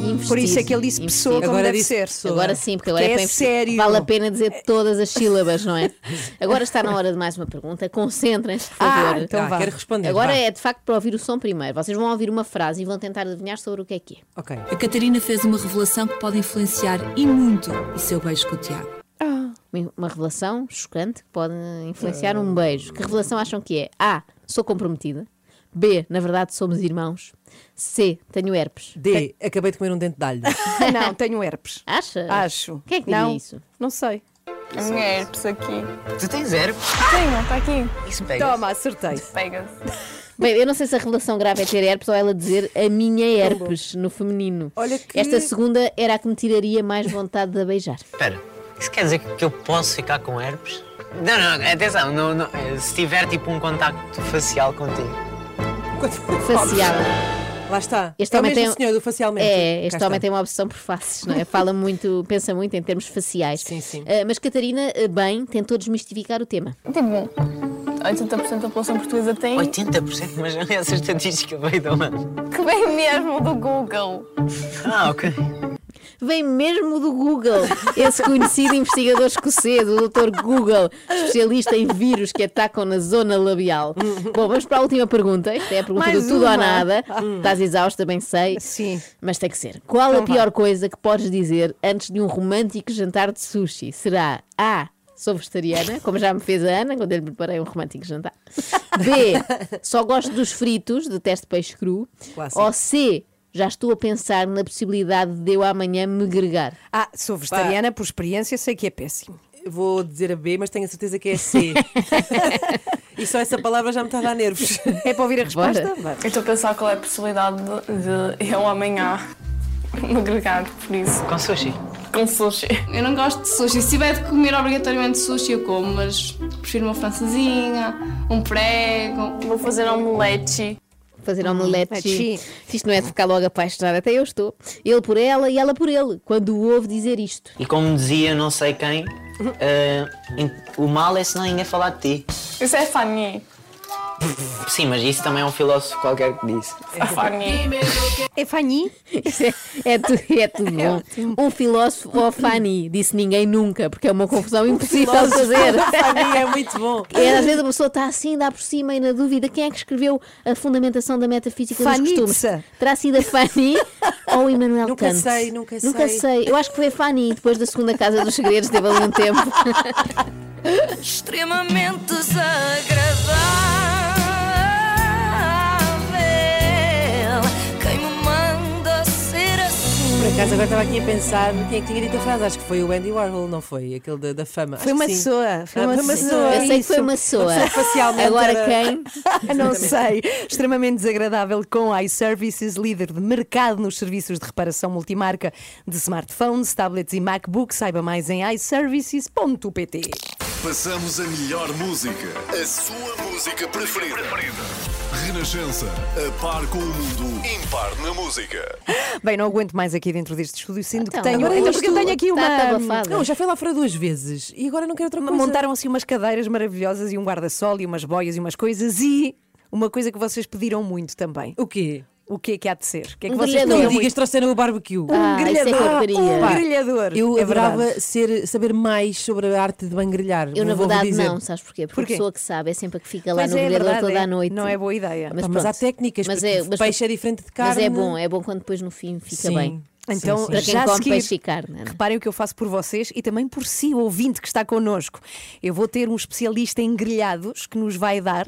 Investir, Por isso é que ele disse investir. pessoa como Agora deve disse ser. pessoa. Agora sim, porque agora é, é para sério. Vale a pena dizer todas as sílabas, não é? Agora está na hora de mais uma pergunta. Concentrem-se, por favor. Ah, então Ah, vá. quero responder. Agora vá. é de facto para ouvir o som primeiro. Vocês vão ouvir uma frase e vão tentar adivinhar sobre o que é que é. Ok. A Catarina fez uma revelação que pode influenciar e muito o seu beijo com o Tiago. Uma- Uma revelação chocante que pode influenciar um beijo. Que revelação acham que é? A. Sou comprometida. B. Na verdade somos irmãos. C. Tenho herpes. D. Acabei de comer um dente de alho. Não, tenho herpes. Acha? Acho. Quem é que não, diria isso? Não sei. A minha herpes aqui. Tu tens herpes? Tenho, está aqui. Isso pega. Toma, acertei. Pega-se. Bem, eu não sei se a revelação grave é ter herpes ou ela dizer a minha herpes no feminino. Olha que- Esta segunda era a que me tiraria mais vontade de a beijar. Espera, isso quer dizer que eu posso ficar com herpes? Não, não, atenção, não, não, eh, se tiver tipo um contacto facial contigo. Facial. Lá está. Este é o homem mesmo tem- senhor do facialmente. É, Cá este está. homem tem uma obsessão por faces, não é? Fala muito, pensa muito em termos faciais. Sim, sim. Ah, mas Catarina, ah, bem, tentou desmistificar o tema. Tipo, 80% da população portuguesa tem 80%? Mas essa estatística veio de onde? que vem mesmo do Google. Ah, ok. Vem mesmo do Google, esse conhecido investigador escocês, o Dr. Google, especialista em vírus que atacam na zona labial. Bom, vamos para a última pergunta. Esta é a pergunta Mais do tudo ou nada. Estás exausta, bem sei. Sim. Mas tem que ser. Qual a Então vá. pior coisa que podes dizer antes de um romântico jantar de sushi? Será A. Sou vegetariana, como já me fez a Ana quando eu lhe preparei um romântico jantar. B. Só gosto dos fritos, detesto peixe cru. Clássico. Ou C. Já estou a pensar na possibilidade de eu amanhã me gregar. Ah, sou vegetariana, por experiência, sei que é péssimo. Vou dizer a B, mas tenho a certeza que é C. e só essa palavra já me está a dar nervos. É para ouvir a resposta? Bora. Eu estou a pensar qual é a possibilidade de, de eu amanhã me gregar por isso. Com sushi. Com sushi. Eu não gosto de sushi. Se tiver de comer obrigatoriamente sushi, eu como, mas prefiro uma francesinha, um prego. Vou fazer omelete. Fazer omelete. Omelete. Se isto não é de ficar logo apaixonada, até eu estou. Ele por ela e ela por ele, quando o ouve dizer isto. E como dizia não sei quem, in- o mal é se ninguém falar de ti. Isso é Fanny. Sim, mas isso também é um filósofo qualquer que disse. Fanny. É Fanny? Isso é, é, tu- é tudo bom. Um filósofo ou Fanny, disse ninguém nunca, porque é uma confusão impossível de fazer. Fanny é muito bom. É, às vezes a pessoa está assim, dá por cima e na dúvida quem é que escreveu a fundamentação da metafísica dos Fanitza. costumes. Terá sido a Fanny ou o Immanuel Nunca Kant? sei, nunca Nunca sei. sei. Eu acho que foi a Fanny, depois da segunda Casa dos Segredos, teve ali um tempo. Extremamente desagradável. Acaso agora estava aqui a pensar quem é que tinha dito a frase. Acho que foi o Andy Warhol, não foi? Aquele da, da fama. Foi Acho uma pessoa. Foi Ah, uma foi pessoa. pessoa. Eu sei que foi uma pessoa. pessoa facialmente Agora era- quem? Não sei. Extremamente desagradável com iServices, líder de mercado nos serviços de reparação multimarca de smartphones, tablets e MacBooks. Saiba mais em iServices.pt. Passamos a melhor música. A sua música preferida. Renascença. A par com o mundo. Impar na música. Bem, não aguento mais aqui dentro deste estúdio, sendo Então, que tenho. agora Então, porque eu tenho aqui está uma. abafado. Não, já foi lá fora duas vezes e agora não quero outra coisa. Montaram assim umas cadeiras maravilhosas e um guarda-sol e umas boias e umas coisas e uma coisa que vocês pediram muito também. O quê? O que é que há de ser? O que é que Um vocês. Não digas, trouxeram o barbecue. Um Ah, isso é grelhador. queria. um Pá, grelhador. Eu é adorava verdade. ser, saber mais sobre a arte de bem grelhar. Eu, na verdade, dizer. não, sabes porquê? Porque Porquê? a pessoa que sabe é sempre a que fica lá Pois no é, é grelhador verdade, toda é. a noite. Não é boa ideia. Mas, Pá, mas há técnicas, Mas é- mas- peixe é diferente de carne. Mas é bom, é bom quando depois no fim fica Sim. bem. Então, Sim, sim. Para quem já come seguir, peixe e carne. Ana. reparem o que eu faço por vocês e também por si, o ouvinte que está connosco. Eu vou ter um especialista em grelhados que nos vai dar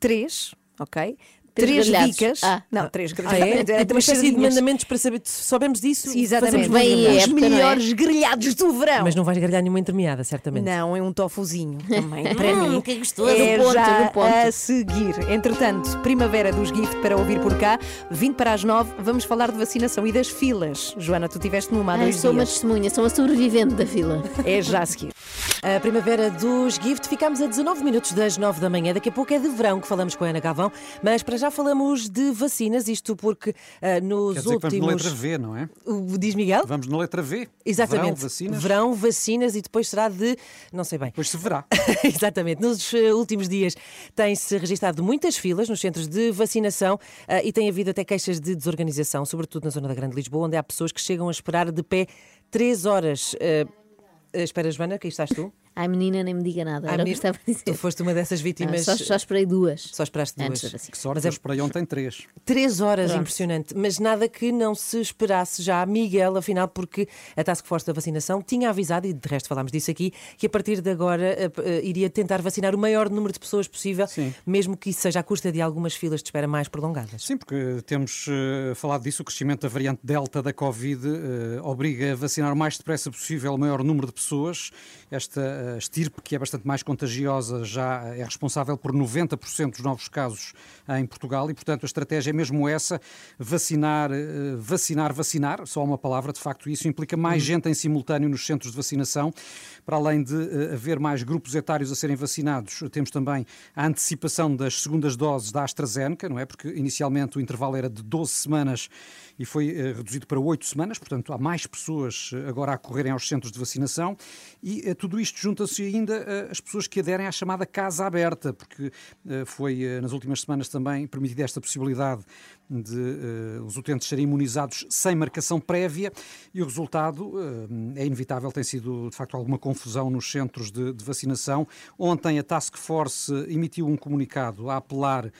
três, ok? Três bicas. Ah. Não, três Ah, grelhados. é? É uma espécie de mandamentos para saber se soubermos disso. Sim, exatamente. fazemos bem os é? melhores grelhados do verão. Mas não vais grelhar nenhuma entremeada, certamente. Não, é um tofuzinho também. Para Hum, mim. que gostoso. É ponto, já ponto. a seguir. Entretanto, primavera dos Gift para ouvir por cá. 20 para as 9, vamos falar de vacinação e das filas. Joana, tu estiveste numa há Ai, dois sou uma dias. testemunha, sou uma sobrevivente da fila. É já a seguir. A primavera dos Gift, ficamos a 19 minutos das 9 da manhã. Daqui a pouco é de verão que falamos com a Ana Galvão, mas para já falamos de vacinas, isto porque ah, nos Quer dizer que vamos na últimos. letra V, não é? O- Diz Miguel? Vamos na letra V. Exatamente. Verão, vacinas. Verão, vacinas e depois será de. Não sei bem. Depois se verá. Exatamente. Nos eh, últimos dias tem-se registado muitas filas nos centros de vacinação ah, e tem havido até queixas de desorganização, sobretudo na zona da Grande Lisboa, onde há pessoas que chegam a esperar de pé três horas. Ah, espera, Joana, que aí estás tu? Ai, menina, nem me diga nada. Ai, Era o que menina, estava a dizer. Tu foste uma dessas vítimas. Ah, só, só esperei duas. Só esperaste duas. Antes vacina. Que sorte, Mas é- eu esperei ontem três. Três horas, Pronto. impressionante. Mas nada que não se esperasse já, Miguel, afinal, porque a Task Force da Vacinação tinha avisado, e de resto falámos disso aqui, que a partir de agora eh, iria tentar vacinar o maior número de pessoas possível, mesmo que isso seja à custa de algumas filas de espera mais prolongadas. Sim, porque temos eh, falado disso, o crescimento da variante Delta da Covid obriga a vacinar o mais depressa possível o maior número de pessoas. Esta eh, estirpe, que é bastante mais contagiosa, já é responsável por 90% dos novos casos em Portugal e, portanto, a estratégia é mesmo essa, vacinar, eh, vacinar, vacinar, só uma palavra, de facto, isso implica mais gente em simultâneo nos centros de vacinação. Para além de eh, haver mais grupos etários a serem vacinados, temos também a antecipação das segundas doses da AstraZeneca, não é? Porque inicialmente o intervalo era de 12 semanas e foi reduzido para 8 semanas, portanto há mais pessoas agora a correrem aos centros de vacinação e tudo isto junta-se ainda eh, as pessoas que aderem à chamada casa aberta, porque eh, foi eh, nas últimas semanas também permitida esta possibilidade de os utentes serem imunizados sem marcação prévia e o resultado é inevitável, tem sido de facto alguma confusão nos centros de, de vacinação. Ontem a Task Force emitiu um comunicado a apelar,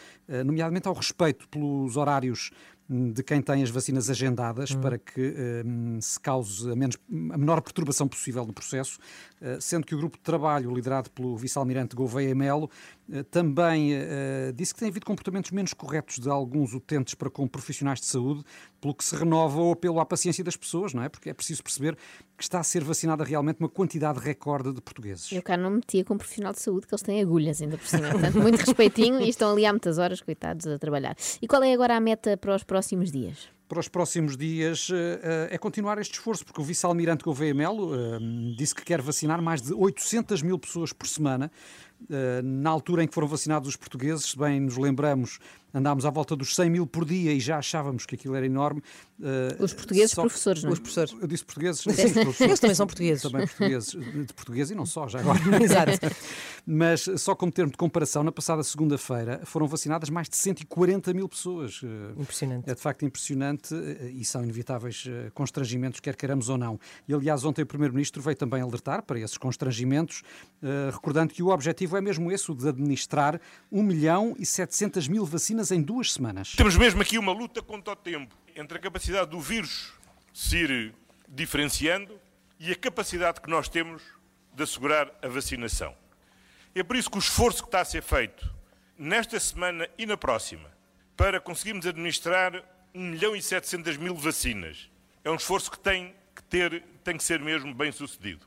nomeadamente ao respeito pelos horários de quem tem as vacinas agendadas para que hum, se cause a, menos, a menor perturbação possível no processo, eh, sendo que o grupo de trabalho liderado pelo vice-almirante Gouveia Melo eh, também eh, disse que tem havido comportamentos menos corretos de alguns utentes para com profissionais de saúde, pelo que se renova o apelo à paciência das pessoas, não é? Porque é preciso perceber que está a ser vacinada realmente uma quantidade recorde de portugueses. Eu cá não me metia com um profissional de saúde, que eles têm agulhas ainda por cima. Portanto, muito respeitinho e estão ali há muitas horas, coitados, a trabalhar. E qual é agora a meta para os próximos dias? Para os próximos dias eh, eh, é continuar este esforço, porque o vice-almirante Gouveia Melo eh, disse que quer vacinar mais de 800 mil pessoas por semana. Na altura em que foram vacinados os portugueses, se bem nos lembramos, andámos à volta dos 100 mil por dia e já achávamos que aquilo era enorme. Eh, Os portugueses só professores, não é? Os professores. Eu disse portugueses. Sim. sim. Eles também são portugueses. Também portugueses, de português e não só, já agora. Exato. Mas só como termo de comparação, na passada segunda-feira foram vacinadas mais de 140 mil pessoas. Eh, Impressionante. É de facto impressionante eh, e são inevitáveis constrangimentos, quer queiramos ou não. E aliás, ontem o Primeiro-Ministro veio também alertar para esses constrangimentos, recordando que o objetivo é mesmo esse, o de administrar 1 milhão e 700 mil vacinas em duas semanas. Temos mesmo aqui uma luta contra o tempo entre a capacidade do vírus se ir diferenciando e a capacidade que nós temos de assegurar a vacinação. É por isso que o esforço que está a ser feito nesta semana e na próxima para conseguirmos administrar 1 milhão e 700 mil vacinas é um esforço que tem que ter, tem que ser mesmo bem sucedido.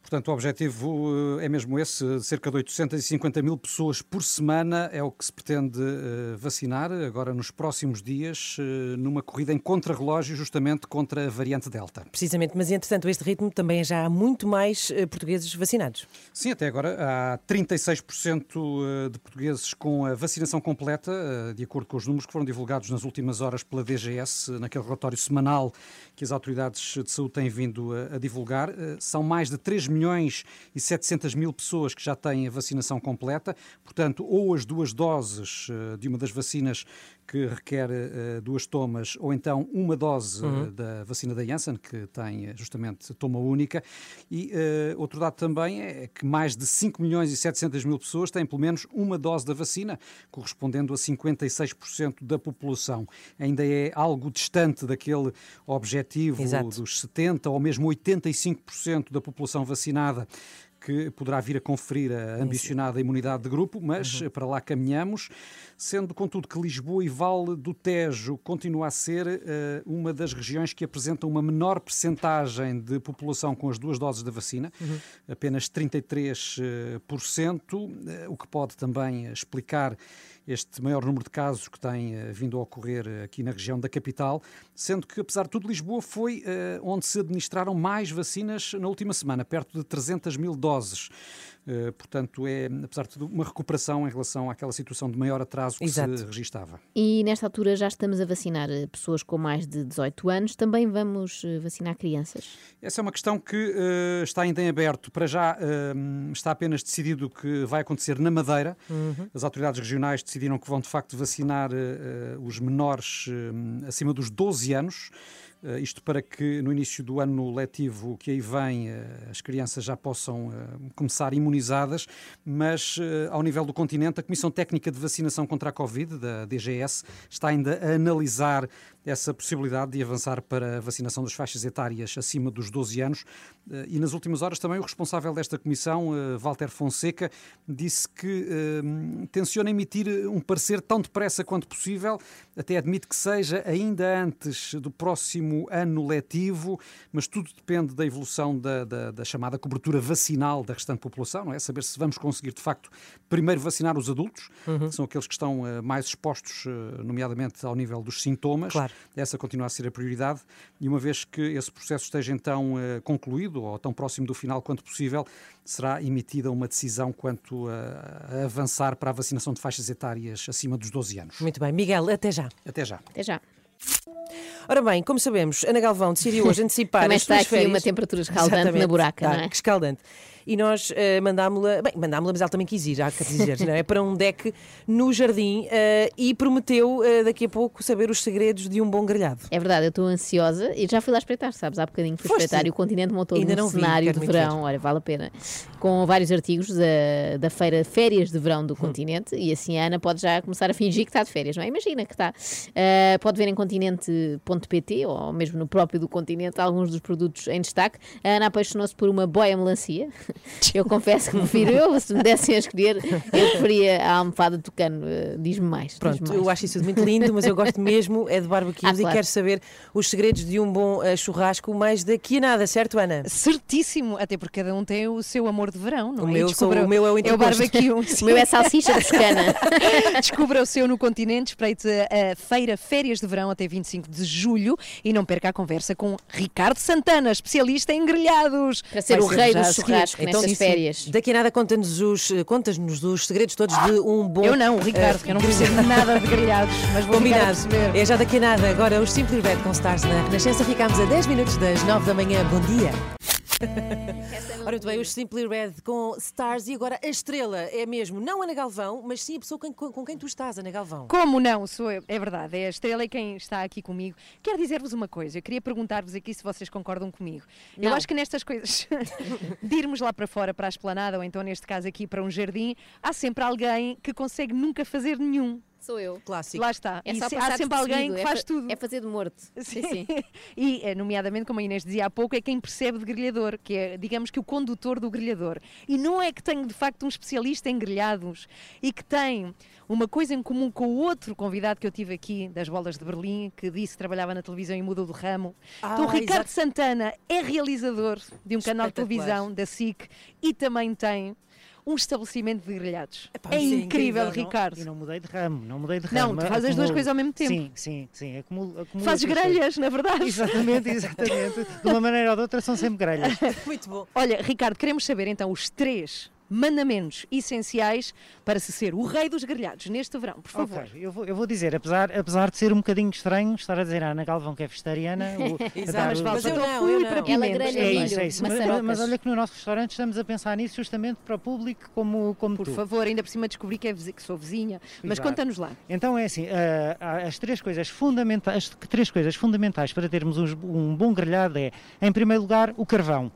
Portanto, o objetivo eh, é mesmo esse, cerca de 850 mil pessoas por semana é o que se pretende eh, vacinar agora nos próximos dias, eh, numa corrida em contrarrelógio justamente contra a variante Delta. Precisamente, mas entretanto, este ritmo também já há muito mais portugueses vacinados. Sim, até agora há 36% de portugueses com a vacinação completa, de acordo com os números que foram divulgados nas últimas horas pela DGS, naquele relatório semanal que as autoridades de saúde têm vindo a, divulgar. São mais de 3 milhões e 700 mil pessoas que já têm a vacinação completa, portanto, ou as duas doses eh, de uma das vacinas que requer eh, duas tomas, ou então uma dose Uhum. eh, da vacina da Janssen, que tem eh, justamente toma única. E eh, outro dado também é que mais de 5 milhões e 700 mil pessoas têm pelo menos uma dose da vacina, correspondendo a 56% da população. Ainda é algo distante daquele objetivo Exato. dos 70% ou mesmo 85% da população vacinada que poderá vir a conferir a ambicionada imunidade de grupo, mas para lá caminhamos, sendo contudo que Lisboa e Vale do Tejo continua a ser eh, uma das regiões que apresentam uma menor percentagem de população com as duas doses da vacina, apenas 33%, eh, o que pode também explicar este maior número de casos que tem eh, vindo a ocorrer eh, aqui na região da capital, sendo que, apesar de tudo, Lisboa foi eh, onde se administraram mais vacinas na última semana, perto de 300 mil doses. Eh, portanto, é, apesar de tudo, uma recuperação em relação àquela situação de maior atraso que Exato. se registava. E nesta altura já estamos a vacinar eh, pessoas com mais de 18 anos. Também vamos eh, vacinar crianças. Essa é uma questão que eh, está ainda em aberto. Para já eh, está apenas decidido o que vai acontecer na Madeira. Uhum. As autoridades regionais decidiram que vão de facto vacinar os menores acima dos 12 anos. Eh, isto para que no início do ano letivo que aí vem eh, as crianças já possam eh, começar imunizadas, mas ao nível do continente a Comissão Técnica de Vacinação contra a Covid, da DGS, está ainda a analisar essa possibilidade de avançar para a vacinação das faixas etárias acima dos 12 anos. Eh, E nas últimas horas também o responsável desta comissão, eh, Walter Fonseca, disse que eh, tenciona emitir um parecer tão depressa quanto possível, até admite que seja ainda antes do próximo ano letivo, mas tudo depende da evolução da, da- da chamada cobertura vacinal da restante população, não é? Saber se vamos conseguir de facto primeiro vacinar os adultos, que são aqueles que estão mais expostos, nomeadamente ao nível dos sintomas. Claro. Essa continua a ser a prioridade e uma vez que esse processo esteja então eh, concluído ou tão próximo do final quanto possível, será emitida uma decisão quanto a, a avançar para a vacinação de faixas etárias acima dos 12 anos. Muito bem. Miguel, até já. Até já. Até já. Ora bem, como sabemos, Ana Galvão decidiu hoje antecipar Também as está aqui férias. uma temperatura escaldante Exatamente. na buraca, Tá, não é? que escaldante. E nós eh, mandámos-la, bem, mandámos-la, mas ela também quis ir, há que dizer, não é? Para um deck no jardim eh, e prometeu eh, daqui a pouco saber os segredos de um bom grelhado. É verdade, eu estou ansiosa e já fui lá espreitar, sabes? Há bocadinho fui Foste? espreitar e o continente montou Ainda um vi, cenário quero de verão, olha, vale a pena, com vários artigos da, da feira Férias de Verão do continente e assim a Ana pode já começar a fingir que está de férias, não é? Imagina que está. Ah, pode ver em continente.pt ou mesmo no próprio do continente alguns dos produtos em destaque. A Ana apaixonou-se por uma boia melancia. Eu confesso que prefiro eu, se me dessem a escolher, eu preferia a almofada de tucano. Ah, Diz-me mais. Pronto, diz-me mais. eu acho isso muito lindo, mas eu gosto mesmo é de barbecues Ah, e claro. quero saber os segredos de um bom eh, churrasco mais daqui a nada, certo, Ana? Certíssimo, até porque cada um tem o seu amor de verão, não O é? meu E sou- o meu é o É o barbecue. O meu é salsicha toscana. Descubra o seu no continente, espreite a feira Férias de Verão até 25 de julho e não perca a conversa com Ricardo Santana, especialista em grelhados. Para ser Vai o rei já do a nestas sim. férias. Daqui a nada conta-nos os, eh, contas-nos os segredos todos de um bom. Eu não, o Ricardo, eh, que eu não percebo nada de grelhados, mas vou Combinado. É já daqui a nada. Agora os Simply Red com Stars na Renascença. Ficámos a 10 minutos das 9 da manhã. Bom dia. Ora, muito bem, os Simply Red com Stars e agora a estrela é mesmo não Ana Galvão, mas sim a pessoa com, com- quem tu estás, Ana Galvão. Como não? Sou eu. É verdade, é a estrela e quem está aqui comigo. Quero dizer-vos uma coisa, eu queria perguntar-vos aqui se vocês concordam comigo. Eu Não. acho que nestas coisas, de irmos lá para fora, para a esplanada, ou então neste caso aqui para um jardim, há sempre alguém que consegue nunca fazer nenhum. Sou eu. Clássico. Lá está. É E se- há sempre alguém que é faz fa- tudo. É fazer de morto. Sim, sim. e, eh, nomeadamente, como a Inês dizia há pouco, é quem percebe de grelhador, que é, digamos que, o condutor do grelhador. E não é que tenho, de facto, um especialista em grelhados e que tem uma coisa em comum com o outro convidado que eu tive aqui, das Bolas de Berlim, que disse que trabalhava na televisão e mudou do ramo. Ah, então, o Ricardo exato. Santana é realizador de um canal de televisão, da SIC, e também tem um estabelecimento de grelhados. Epá, é isso é incrível, incrível, não? Ricardo. E não mudei de ramo, não mudei de Não, ramo. tu fazes as duas coisas ao mesmo tempo. Sim, sim, sim. Acumulo, acumulo Fazes grelhas, na verdade. Exatamente, exatamente. De uma maneira ou de outra são sempre grelhas. Muito bom. Olha, Ricardo, queremos saber então os três mandamentos essenciais para se ser o rei dos grelhados neste verão, por favor. Ok, eu vou, eu vou dizer, apesar, apesar de ser um bocadinho estranho estar a dizer à Ana Galvão que é vegetariana, o, a Exato, mas o- Mas eu para não, eu para não. Ela grelha É isso, é isso. Mas, mas olha que no nosso restaurante estamos a pensar nisso justamente para o público como, como Por tu. favor, ainda por cima descobri que, é que sou vizinha, mas conta-nos lá. Então é assim, ah, há as três coisas fundamentais, as três coisas fundamentais para termos uns- um bom grelhado é, em primeiro lugar, o carvão.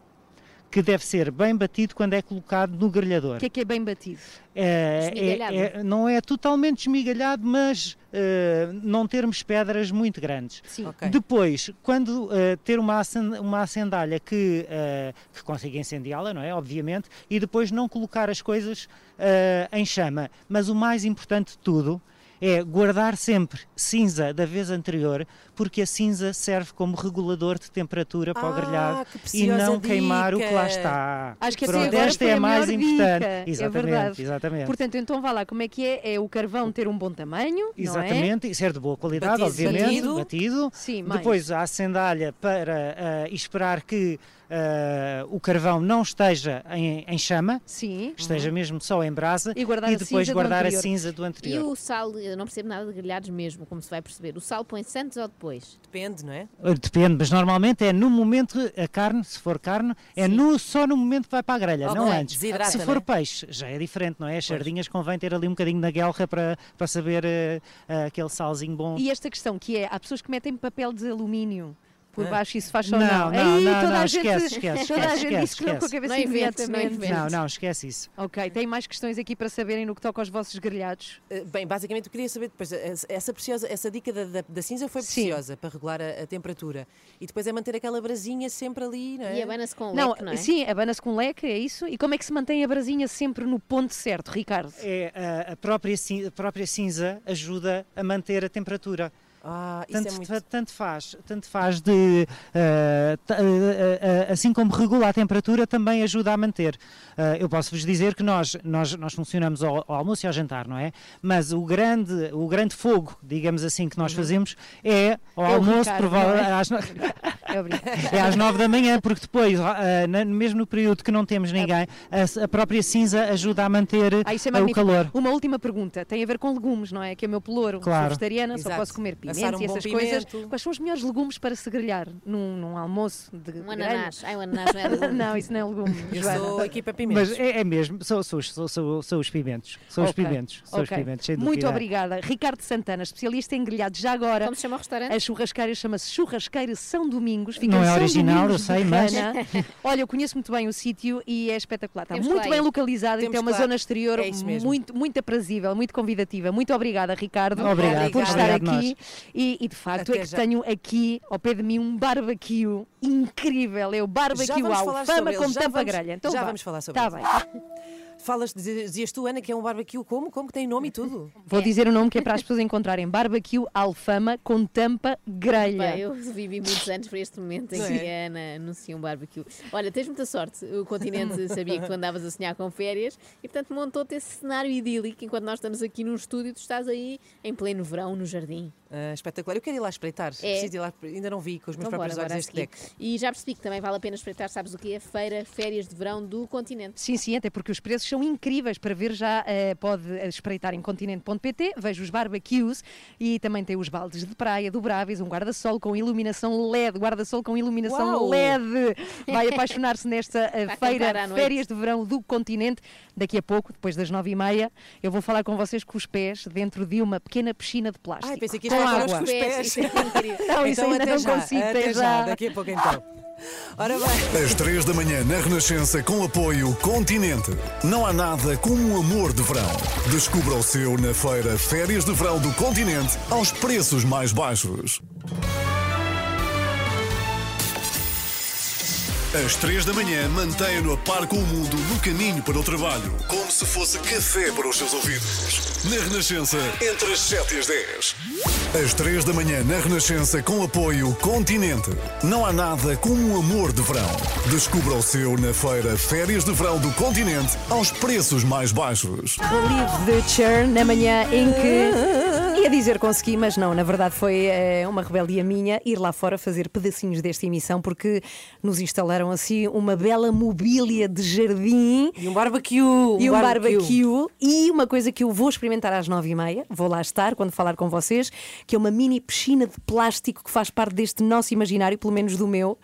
Que deve ser bem batido quando é colocado no grelhador. O que é que é bem batido? É, Esmigalhado. é- é- não é totalmente esmigalhado, mas eh, não termos pedras muito grandes. Sim. Ok. Depois, quando eh, ter uma, acen- uma acendalha que, eh, que consiga incendiá-la, não é? Obviamente, e depois não colocar as coisas em chama. Mas o mais importante de tudo é guardar sempre cinza da vez anterior, porque a cinza serve como regulador de temperatura para o Ah, grelhado que e não queimar o que lá dica. está. Acho que Pronto, assim esta é a mais melhor importante. dica. É Exatamente, verdade. exatamente. Portanto, então vá lá, como é que é? É o carvão ter um bom tamanho, não é? Exatamente, e ser de boa qualidade, Batido. obviamente, Batido. batido. Sim, mais. Depois a acendalha para ah, esperar que ah, o carvão não esteja em, em chama, Sim. esteja mesmo só em brasa E guardar a depois cinza do guardar a anterior. cinza do E anterior. o sal, eu não percebo nada de grelhados mesmo, como se vai perceber. O sal põe-se antes ou depois? Depende, não é? Uh, Depende, mas normalmente é no momento, a carne, se for carne, é no, só no momento que vai para a grelha, Ok, não antes. desidrata, se for é? peixe, já é diferente, não é? As sardinhas convém ter ali um bocadinho na guelra para, para saber eh, eh, aquele salzinho bom. E esta questão que é, há pessoas que metem papel de alumínio por Ah. baixo, isso faz ou Não, não? não, Aí não, toda não, a gente, esquece, esquece, toda a esquece, gente com a esquece. cabeça Não não imediatamente. inventes. Não, não, esquece isso. Ok, tem mais questões aqui para saberem no que toca aos vossos grelhados? Uh, Bem, basicamente eu queria saber depois, essa- essa, preciosa, essa dica da, da, da cinza foi Sim. preciosa para regular a, a temperatura. E depois é manter aquela brasinha sempre ali, não é? E abana-se com Não, leque, não é? sim, abana-se com leque, é isso? E como é que se mantém a brasinha sempre no ponto certo, Ricardo? É, a, a própria, a própria cinza ajuda a manter a temperatura. Ah, isso tanto, é muito... tanto faz, tanto faz de eh, ta- eh, eh, assim como regula a temperatura também ajuda a manter. Eh, eu posso vos dizer que nós nós, nós funcionamos ao, ao almoço e ao jantar, não é? Mas o grande o grande fogo, digamos assim, que nós fazemos é ao Uhum. O almoço prova- é? às no- É às nove da manhã, porque depois, ah, na- mesmo no período que não temos ninguém, a, a própria cinza ajuda a manter Ah, é ah, o calor. Uma última pergunta, tem a ver com legumes, não é? Que é o meu pelouro. Sou Claro. vegetariana, só Exato. posso comer Assar um e bom essas coisas. Quais são os melhores legumes para se grelhar num, num almoço de Um ananás. Ai, o ananás não é legume. não, isso não é legume. Eu Joana. sou equipa pimentos. Mas é, é mesmo, são, são, os- são, são, são os pimentos. São Ok, os pimentos. São os ok. pimentos, sem Muito obrigada. Ricardo Santana, especialista em grelhados. Já agora, Como se chama o restaurante? a churrasqueira chama-se Churrasqueira São Domingos. Fica Não é São original, Domingos eu sei, mas-. Olha, eu conheço muito bem o sítio e é espetacular. Está Temos muito bem localizado e Temos tem uma zona exterior É muito, muito aprazível, muito convidativa. Muito obrigada, Ricardo, Obrigado, por estar obrigado aqui. E, e, de facto Até é que já. tenho aqui ao pé de mim um barbecue incrível. É o barbecue Alfama com já tampa vamos- grelha. Então já vá. vamos falar sobre Tá ele. bem. Falas, dizias tu, Ana, que é um barbecue como? Como que tem nome e tudo? Vou dizer o nome que é para as pessoas encontrarem. Barbecue Alfama com tampa grelha. Bem, eu vivi muitos anos para este momento em Não que é? a Ana anuncia um barbecue. Olha, tens muita sorte. O continente sabia que tu andavas a sonhar com férias e, portanto, montou-te esse cenário idílico enquanto nós estamos aqui num estúdio, tu estás aí em pleno verão, no jardim. Ah, espetacular. Eu quero ir lá espreitar. Preciso ir lá, ainda não vi com os meus Então próprios bora, olhos a este deck. E já percebi que também vale a pena espreitar, sabes o que é? Feira, férias de verão do continente. Sim, sim, até porque os preços são incríveis. Para ver já eh, pode espreitar em continente.pt, veja os barbecues e também tem os baldes de praia do Bravis, um guarda-sol com iluminação LED, guarda-sol com iluminação Uau! LED. Vai apaixonar-se nesta eh, feira. Férias de Verão do Continente. Daqui a pouco, depois das nove e meia, eu vou falar com vocês com os pés dentro de uma pequena piscina de plástico. Ai, pensei que isto água. com os pés. Isso é incrível. Não, isso então, ainda até não já, consigo, até já. Daqui a pouco então. Ora bem. Às três da manhã na Renascença com apoio Continente. Não há nada como um amor de verão. Descubra o seu na feira Férias de Verão do Continente aos preços mais baixos. Às três da manhã, mantenha-no a par com o mundo no caminho para o trabalho. Como se fosse café para os seus ouvidos. Na Renascença, entre as 7 e as 10. Às três da manhã, na Renascença, com apoio Continente. Não há nada como um amor de verão. Descubra o seu na feira Férias de Verão do Continente aos preços mais baixos. Believe the Chair na manhã em que ia dizer consegui, mas não, na verdade foi eh, uma rebeldia minha ir lá fora fazer pedacinhos desta emissão porque nos instalaram assim uma bela mobília de jardim E um barbecue. e um barbecue. e uma coisa que eu vou experimentar às nove e meia, vou lá estar quando falar com vocês, que é uma mini piscina de plástico que faz parte deste nosso imaginário, pelo menos do meu,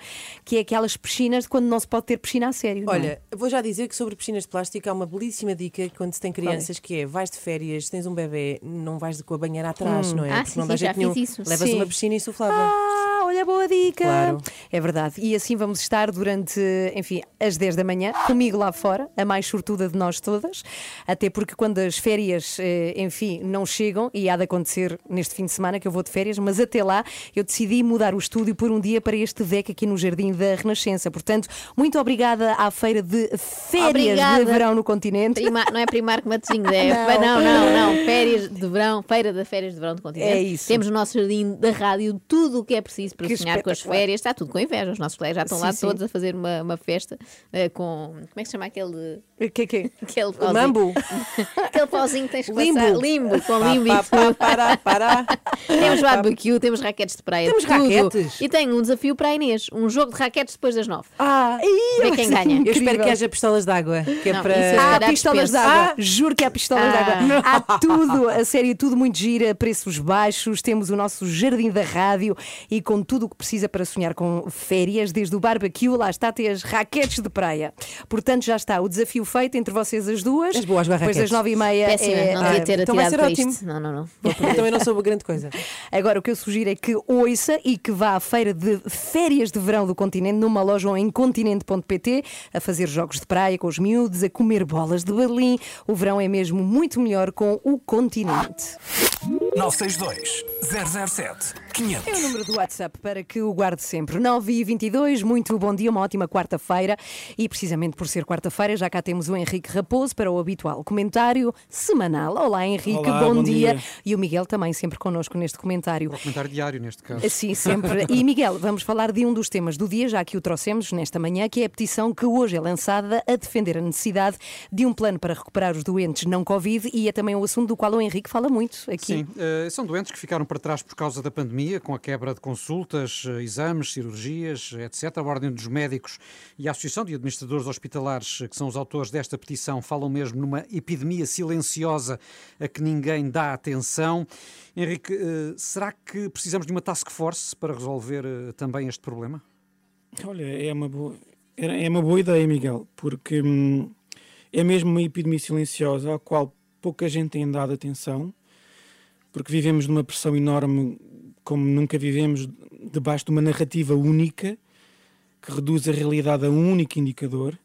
que é aquelas piscinas de quando não se pode ter piscina a sério. é? Olha, vou já dizer que sobre piscinas de plástico há uma belíssima dica quando se tem crianças que é vais de férias, tens um bebê, não vais com a banheira atrás, Hum. não é? Ah, Porque sim, não dá sim, já jeito nenhum. fiz isso. Levas Sim. uma piscina insuflável. Ah, olha, boa dica. Claro. É verdade. E assim vamos estar durante, enfim, as 10 da manhã, comigo lá fora, a mais sortuda de nós todas. Até porque quando as férias, eh, enfim, não chegam, e há de acontecer neste fim de semana que eu vou de férias, mas até lá eu decidi mudar o estúdio por um dia para este deck aqui no Jardim da Renascença. Portanto, muito obrigada à feira de férias Obrigada. de verão no continente. Prima- não é Primark Matosinhos, é. Não. Não. não, não, Férias de verão, feira da férias de verão do continente. É isso. Temos o nosso jardim da rádio, tudo o que é preciso para Que sonhar com as férias. Está tudo com inveja. Os nossos colegas já estão Sim, lá sim. todos a fazer uma, uma festa eh, com. Como é que se chama aquele. Que, que? Aquele pauzinho. mambo? aquele pauzinho que tens que Limbo. passar. Limbo, com limbo e tudo. para, para. Temos barbecue, temos raquetes de praia. Temos tudo. raquetes? E tenho um desafio para a Inês: um jogo de raquetes depois das nove. Ah, Ver quem ganha. Eu espero que haja pistolas de água, que é Não, para. isso eu Há calhar pistolas de dispenso. água. Ah. Juro que há pistolas de Ah. água. Há tudo, a sério, tudo muito gira, preços baixos. Temos o nosso jardim da rádio e com tudo o que precisa para sonhar com férias, desde o barbecue, lá está, até as raquetes de praia. Portanto, já está o desafio feito entre vocês as duas. És boa às Depois das nove e meia. Péssima, é- não devia ah, ter então vai atirado ser ótimo. isto. Não, não, não. Eu também não sou uma grande coisa. Agora, o que eu sugiro é que ouça e que vá à feira de férias de verão do continente, numa loja ou em continente.pt, a fazer jogos de praia com os miúdos, a comer bolas de Berlim. O verão é mesmo muito melhor com o continente. 962 007 500. É o número do WhatsApp para que o guarde sempre. 9 e 22 muito bom dia, uma ótima quarta-feira. E precisamente por ser quarta-feira, já cá temos o Henrique Raposo para o habitual comentário semanal. Olá, Henrique, Olá, bom, bom dia. dia. E o Miguel também sempre connosco neste comentário. Comentário diário, neste caso. Sim, sempre. E Miguel, vamos falar de um dos temas do dia, já que o trouxemos nesta manhã, que é a petição que hoje é lançada a defender a necessidade de um plano para recuperar os doentes não Covid e é também o assunto do qual o Henrique fala muito aqui. Sim, eh, são doentes que ficaram para trás por causa da pandemia, com a quebra de consultas, eh, exames, cirurgias, etc. A Ordem dos Médicos e a Associação de Administradores Hospitalares, eh, que são os autores desta petição, falam mesmo numa epidemia silenciosa a que ninguém dá atenção. Henrique, eh, será que precisamos de uma task force para resolver também este problema? Olha, é uma boa, é uma boa ideia, Miguel, porque hum, é mesmo uma epidemia silenciosa à qual pouca gente tem dado atenção, porque vivemos numa pressão enorme, como nunca vivemos, debaixo de uma narrativa única que reduz a realidade a um único indicador.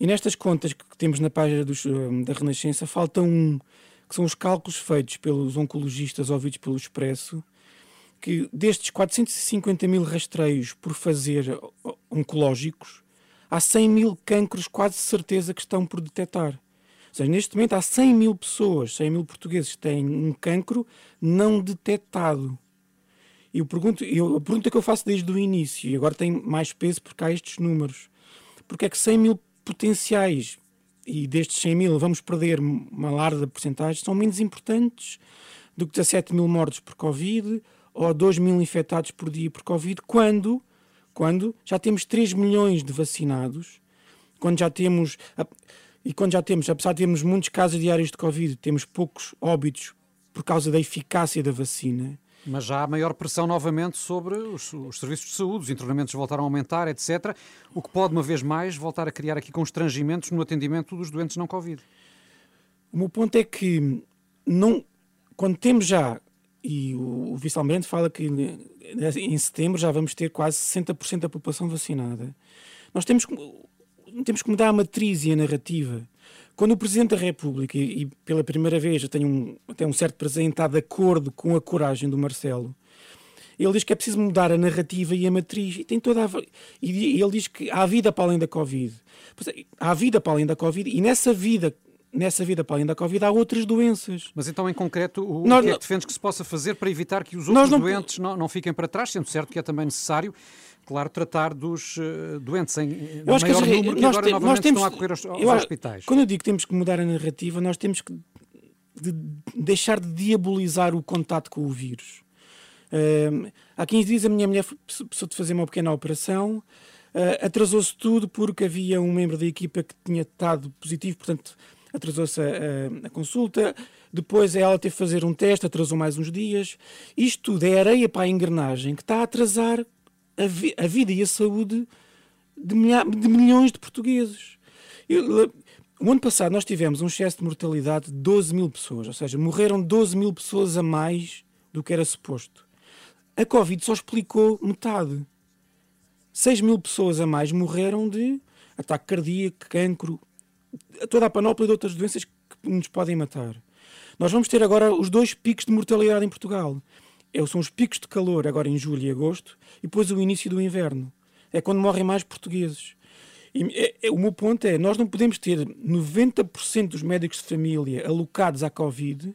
E nestas contas que temos na página dos, hum, da Renascença, falta um, que são os cálculos feitos pelos oncologistas ouvidos pelo Expresso, que destes 450 mil rastreios por fazer oncológicos, há 100 mil cancros quase certeza que estão por detectar. Ou seja, neste momento há 100 mil pessoas, 100 mil portugueses que têm um cancro não detectado. Eu pergunto, eu, a pergunta que eu faço desde o início, e agora tem mais peso porque há estes números, porque é que 100 mil potenciais, e destes 100 mil vamos perder uma larga porcentagem, são menos importantes do que 17 mil mortos por Covid ou 2 mil infectados por dia por Covid, quando, quando já temos 3 milhões de vacinados, quando já temos, e quando já temos, apesar de termos muitos casos diários de Covid, temos poucos óbitos por causa da eficácia da vacina. Mas já há maior pressão novamente sobre os, os serviços de saúde, os internamentos voltaram a aumentar, etc. O que pode, uma vez mais, voltar a criar aqui constrangimentos no atendimento dos doentes não Covid. O meu ponto é que não, quando temos já, e o, o vice-almirante fala que em setembro já vamos ter quase 60% da população vacinada, nós temos temos que mudar a matriz e a narrativa. Quando o Presidente da República, e, pela primeira vez eu tenho um, até um certo prazer em estar de acordo com a coragem do Marcelo, ele diz que é preciso mudar a narrativa e a matriz. E, tem toda a, e ele diz que há vida para além da Covid. É, Há vida para além da Covid e nessa vida, nessa vida para além da Covid há outras doenças. Mas então, em concreto, o, Nós que é que defendes que se possa fazer para evitar que os outros não- doentes não, não fiquem para trás, sendo certo que é também necessário, claro, tratar dos eh, doentes em em Eu acho que maior re- número que nós agora te- novamente temos- estão a correr aos, aos eu hospitais. Quando eu digo que temos que mudar a narrativa, nós temos que de- deixar de diabolizar o contato com o vírus. Ahm, há 15 dias a minha mulher precisou de fazer uma pequena operação, ah, atrasou-se tudo porque havia um membro da equipa que tinha estado positivo, portanto atrasou-se a, a- a consulta. Depois ela teve que fazer um teste, atrasou mais uns dias. Isto tudo é areia para a engrenagem que está a atrasar a, vi- a vida e a saúde de, milha- de milhões de portugueses. Eu- o ano passado nós tivemos um excesso de mortalidade de 12 mil pessoas, ou seja, morreram 12 mil pessoas a mais do que era suposto. A Covid só explicou metade. 6 mil pessoas a mais morreram de ataque cardíaco, cancro, toda a panóplia de outras doenças que nos podem matar. Nós vamos ter agora os dois picos de mortalidade em Portugal. É, são os picos de calor agora em julho e agosto e depois o início do inverno. É quando morrem mais portugueses. E, é- é- o meu ponto é, nós não podemos ter 90% dos médicos de família alocados à Covid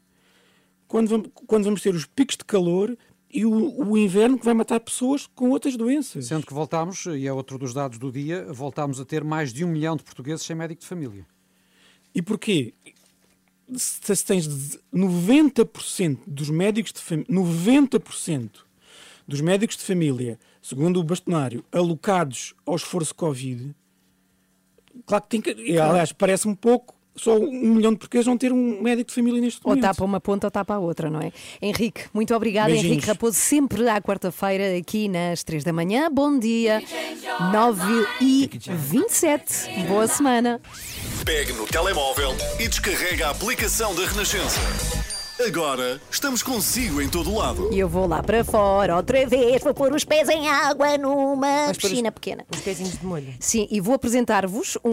quando vamos, quando vamos ter os picos de calor e o, o inverno que vai matar pessoas com outras doenças. Sendo que voltámos, e é outro dos dados do dia, voltámos a ter mais de um milhão de portugueses sem médico de família. E porquê? Se se tens de- 90% dos médicos de família, 90% dos médicos de família, segundo o bastonário, alocados ao esforço Covid, claro que tem que. e, Aliás, parece-me pouco só um milhão de portugueses não ter um médico de família neste Ou momento. tapa uma ponta ou tapa a outra, não é? Henrique, muito obrigada. Beijinhos. Henrique Raposo, sempre à quarta-feira, aqui nas 3 da manhã. Bom dia, 9 e 27. Boa semana. Pegue no telemóvel e descarrega a aplicação da Renascença. Agora estamos consigo em todo lado. E eu vou lá para fora outra vez, vou pôr os pés em água numa Vais piscina os- pequena. Os pezinhos de molho. Sim, e vou apresentar-vos um,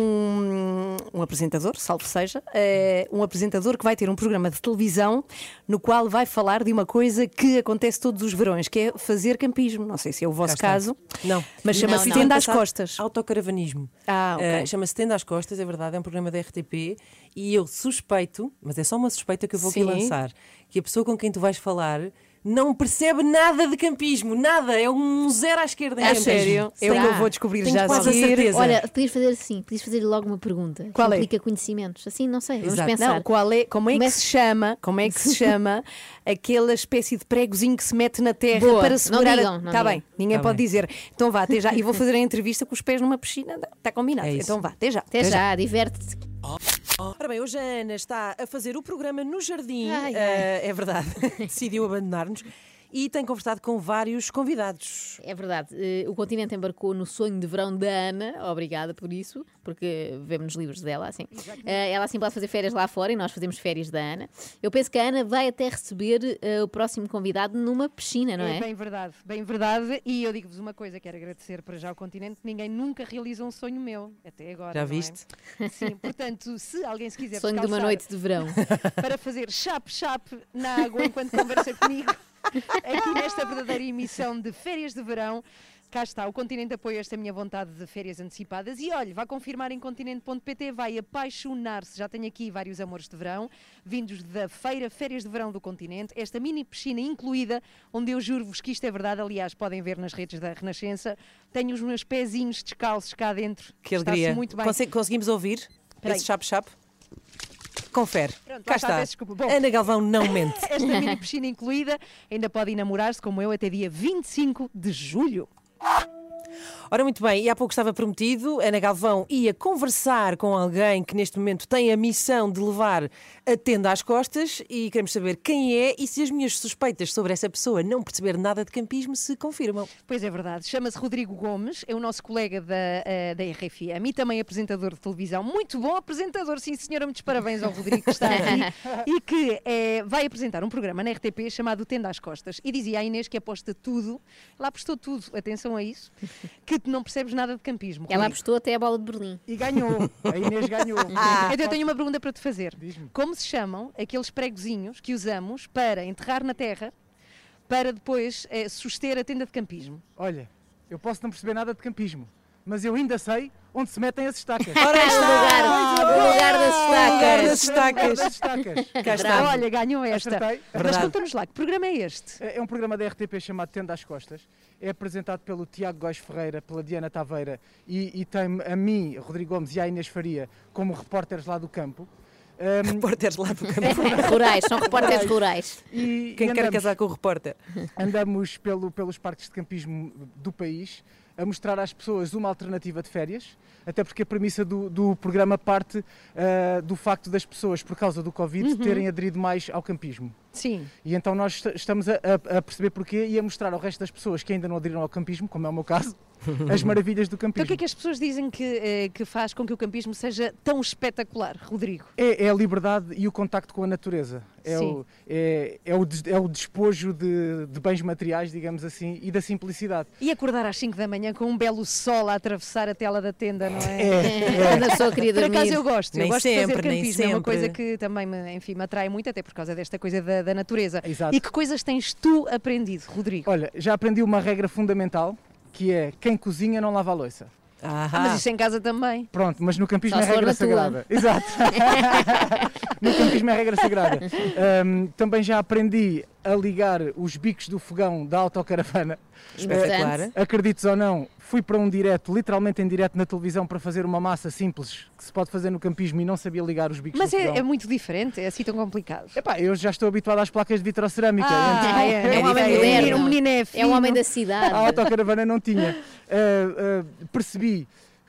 um apresentador, salvo seja, eh, um apresentador que vai ter um programa de televisão no qual vai falar de uma coisa que acontece todos os verões, que é fazer campismo. Não sei se é o vosso caso. Não. Mas chama-se Tenda não. às Costas. Autocaravanismo. Ah, ok. Eh, chama-se Tenda às Costas, é verdade, é um programa da RTP e eu suspeito, mas é só uma suspeita que eu vou Sim. aqui lançar, que a pessoa com quem tu vais falar não percebe nada de campismo, nada, é um zero à esquerda em É sério? Eu Será? vou descobrir Tenho já a quase a certeza. Olha, podias fazer assim, podias fazer logo uma pergunta. Qual que é? implica conhecimentos. Assim, não sei, vamos Exato. pensar. Não, qual é, como é que Comece- se chama, como é que se chama aquela espécie de pregozinho que se mete na terra Boa, para não segurar digam, a... não Tá digam. bem, ninguém Tá pode bem. dizer. Então vá, até já. E vou fazer a entrevista com os pés numa piscina. Está combinado. É então vá, até já. Até já, diverte-te. Ora bem, hoje a Ana está a fazer o programa no jardim, Ai, ai. eh, é verdade, decidiu abandonar-nos e tem conversado com vários convidados. É verdade, eh, o continente embarcou no sonho de verão da Ana, obrigada por isso, porque vemos nos livros dela assim. Eh, ela assim pode fazer férias lá fora e nós fazemos férias da Ana. Eu penso que a Ana vai até receber eh, o próximo convidado numa piscina, não é? bem verdade, bem verdade. E eu digo-vos uma coisa, quero agradecer para já ao continente, que ninguém nunca realiza um sonho meu, até agora. Já não é? viste? Sim, portanto, se alguém se quiser Sonho de uma noite de verão. para fazer chap-chap na água enquanto conversa comigo, aqui nesta verdadeira emissão de férias de verão, cá está, o Continente apoia esta minha vontade de férias antecipadas e olha, vá confirmar em continente.pt, vai apaixonar-se, já tenho aqui vários amores de verão, vindos da feira Férias de Verão do Continente, esta mini piscina incluída, onde eu juro-vos que isto é verdade, aliás, podem ver nas redes da Renascença, tenho os meus pezinhos descalços cá dentro, Que alegria. muito bem. Conse- conseguimos ouvir Espera esse chap-chap? Confere. Pronto, Cá está, está. Bom. Ana Galvão não mente. Esta mini piscina incluída, ainda podem namorar-se como eu até dia 25 de julho. Ora, muito bem, e há pouco estava prometido, Ana Galvão ia conversar com alguém que neste momento tem a missão de levar a tenda às costas e queremos saber quem é e se as minhas suspeitas sobre essa pessoa não perceber nada de campismo se confirmam. Pois é verdade, chama-se Rodrigo Gomes, é o nosso colega da, eh, da RFM e também apresentador de televisão. Muito bom apresentador, sim senhora, muitos parabéns ao Rodrigo que está aqui e que eh, vai apresentar um programa na RTP chamado Tenda às Costas. E dizia a Inês que aposta tudo, ela apostou tudo, atenção a isso, que tu não percebes nada de campismo. Ela apostou até a bola de Berlim. E ganhou. A Inês ganhou. Ah. Então eu tenho uma pergunta para te fazer. Como se chamam aqueles pregozinhos que usamos para enterrar na terra para depois eh, suster a tenda de campismo? Olha, eu posso não perceber nada de campismo, mas eu ainda sei onde se metem as estacas. Ora aí está! O lugar- o lugar das estacas. O lugar das estacas. das estacas. Cá está. Olha, ganhou esta. Acertei. Mas conta-nos lá, que programa é este? É é um programa da RTP chamado Tenda às Costas. É apresentado pelo Tiago Góis Ferreira, pela Diana Taveira e, e tem a mim, Rodrigo Gomes e a Inês Faria como repórteres lá do campo. Um, repórteres lá do campo. Rurais, são repórteres rurais. E, Quem e quer andamos- casar com o repórter? Andamos pelo, pelos parques de campismo do país a mostrar às pessoas uma alternativa de férias, até porque a premissa do, do programa parte ah, do facto das pessoas, por causa do Covid, Uhum. terem aderido mais ao campismo. Sim. E então nós est- estamos a, a- a perceber porquê e a mostrar ao resto das pessoas que ainda não aderiram ao campismo, como é o meu caso, as maravilhas do Então campismo. o que é que as pessoas dizem que, eh, que faz com que o campismo seja tão espetacular, Rodrigo? É, é a liberdade e o contacto com a natureza. É, Sim. o, é, é, o, des- é o despojo de, de bens materiais, digamos assim, e da simplicidade. E acordar às 5 da manhã com um belo sol a atravessar a tela da tenda, não é? É, é. A pessoa queria Por acaso dormir. eu gosto, eu Nem gosto sempre, de fazer campismo, é uma coisa que também me, enfim, me atrai muito, até por causa desta coisa da, da natureza. Exato. E que coisas tens tu aprendido, Rodrigo? Olha, já aprendi uma regra fundamental, que é quem cozinha não lava a louça. Ah, mas isso em casa também. Pronto, mas no campismo Só é regra tua. sagrada. Exato. no campismo é regra sagrada. Ahm, também já aprendi a ligar os bicos do fogão da autocaravana. Espetacular. Eh, acredites ou não, fui para um direto, literalmente em direto na televisão, para fazer uma massa simples que se pode fazer no campismo e não sabia ligar os bicos Mas é, é muito diferente, é assim tão complicado. Epá, eu já estou habituado às placas de vitrocerâmica. Ah, então- é, É um homem é- moderno. O menino é É um homem fino. da cidade. a autocaravana não tinha. Uh, uh, percebi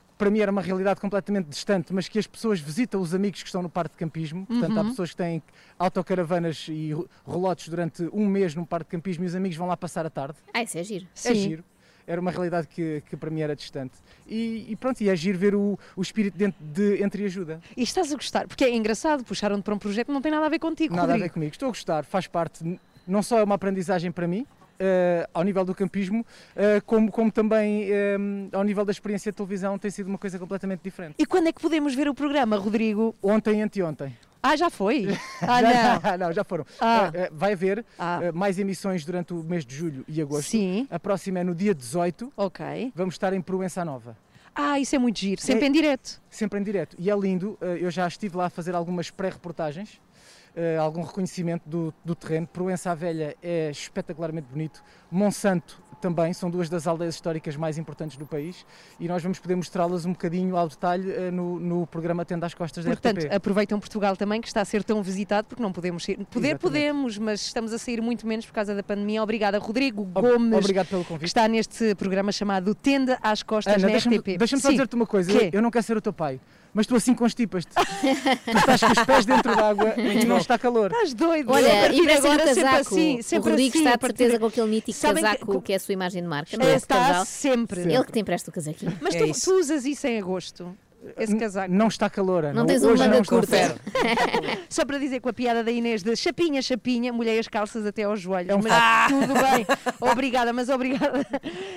que para mim era uma realidade completamente distante, mas que as pessoas visitam os amigos que estão no parque de campismo. Portanto, há Uhum. pessoas que têm autocaravanas e relotes durante um mês no parque de campismo e os amigos vão lá passar a tarde. Ah, isso é giro. É giro. Era uma realidade que, que para mim era distante. E, e pronto, e é giro ver o, o espírito de, de entreajuda. E estás a gostar, porque é engraçado, puxaram-te para um projeto que não tem nada a ver contigo, Nada a Rodrigo. ver comigo. Estou a gostar, faz parte, não só é uma aprendizagem para mim, eh, ao nível do campismo, eh, como, como também eh, ao nível da experiência de televisão, tem sido uma coisa completamente diferente. E quando é que podemos ver o programa, Rodrigo? Ontem e anteontem. Ah, já foi? Ah, já, não. não, já foram. Ah. Eh, eh, vai haver Ah. eh, mais emissões durante o mês de julho e agosto. Sim. A próxima é no dia 18. Ok. Vamos estar em Proença Nova. Ah, isso é muito giro, sempre É- em direto. Sempre em direto. E é lindo, eu já estive lá a fazer algumas pré-reportagens, algum reconhecimento do, do terreno. Proença Velha é espetacularmente bonito. Monsanto também, são duas das aldeias históricas mais importantes do país e nós vamos poder mostrá-las um bocadinho ao detalhe eh, no, no programa Tenda às Costas da Portanto, RTP. aproveitam Portugal também, que está a ser tão visitado, porque não podemos ser. Poder Exatamente. podemos, mas estamos a sair muito menos por causa da pandemia. Obrigada, Rodrigo Ob- Gomes. obrigado pelo Que convite. está neste programa chamado Tenda às Costas Ana, na deixa-me RTP. deixa só dizer-te uma coisa, eu não quero ser o teu pai, mas tu assim constipas-te. tu estás com os pés dentro d'água e não está calor. Estás doido? Olha, partir e agora agora o sempre casaco. assim, sempre o Rodrigo assim, está a de partir certeza com aquele mítico Sabem que- casaco que, é a sua imagem de marca. É, é? está Casal. sempre. Ele que te empresta o casaquinho. Mas É tu, tu usas isso em agosto? Esse casaco? Não está calor, Ana. Não tens um Hoje manga não estou curta. Só para dizer com a piada da Inês de chapinha, chapinha, molhei as calças até aos joelhos. É um mas facto. tudo bem. Obrigada, mas obrigada.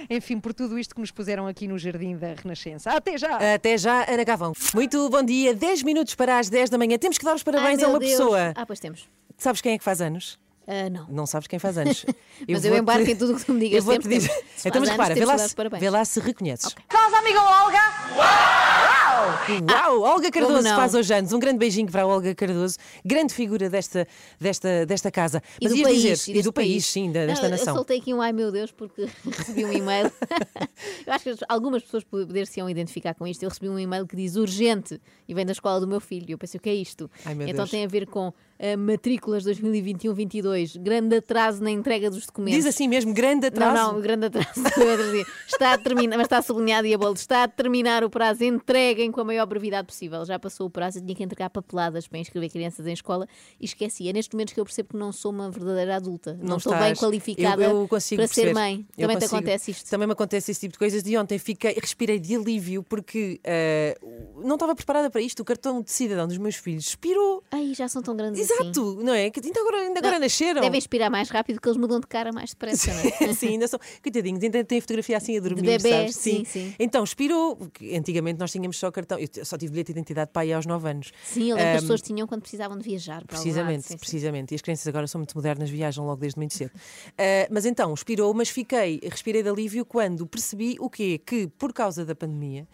Enfim, por tudo isto que nos puseram aqui no Jardim da Renascença. Até já! Até já, Ana Gavão. Muito bom dia, 10 minutos para as 10 da manhã. Temos que dar os parabéns Ai, a uma Deus. pessoa. Ah, pois temos. Sabes quem é que faz anos? Ah, não. Não sabes quem faz anos. Mas eu embarco em tudo o que tu me digas Eu vou-te sempre. dizer. Então, mas repara, vê lá, se, vê lá se reconheces. Nossa amiga Olga! Uau! Olga Cardoso faz hoje anos. Um grande beijinho para a Olga Cardoso, grande figura desta, desta, desta casa. E Mas do país, dizer, e do país, sim, da- desta Não, nação. Eu soltei aqui um ai meu Deus porque recebi um e-mail. eu acho que algumas pessoas poder-se-iam identificar com isto. Eu recebi um e-mail que diz urgente e vem da escola do meu filho. Eu pensei, o que é isto? Ai, meu então Deus. tem a ver com matrículas 2021-22, grande atraso na entrega dos documentos. Diz assim mesmo, grande atraso. Não, não, grande atraso. Está a terminar, mas está sublinhado e a bolo. Está a terminar o prazo. Entreguem com a maior brevidade possível. Já passou o prazo. Eu tinha que entregar papeladas para inscrever crianças em escola e esqueci. É nestes momentos que eu percebo que não sou uma verdadeira adulta. Não, estou bem estás. qualificada Eu- eu para ser perceber. mãe. Eu Também te consigo. acontece isto. Também me acontece esse tipo de coisas. De ontem fiquei, respirei de alívio porque eh, não estava preparada para isto. O cartão de cidadão dos meus filhos expirou. Ai, já são tão grandes Exato, não é? Que ainda agora, ainda agora Não, nasceram. Devem expirar mais rápido que eles mudam de cara mais depressa, não é? sim, ainda são. Coitadinhos, ainda tem fotografia assim a dormir, bebé, sabes? sim, sim. Então, expirou. Antigamente nós tínhamos só cartão. Eu só tive bilhete de identidade para aí aos 9 anos. Sim, eu lembro que as pessoas tinham quando precisavam de viajar para algum lado. Precisamente, Sim, sim. precisamente. E as crianças agora são muito modernas, viajam logo desde muito cedo. Ah, mas então, expirou, mas fiquei, respirei de alívio quando percebi o quê? Que por causa da pandemia.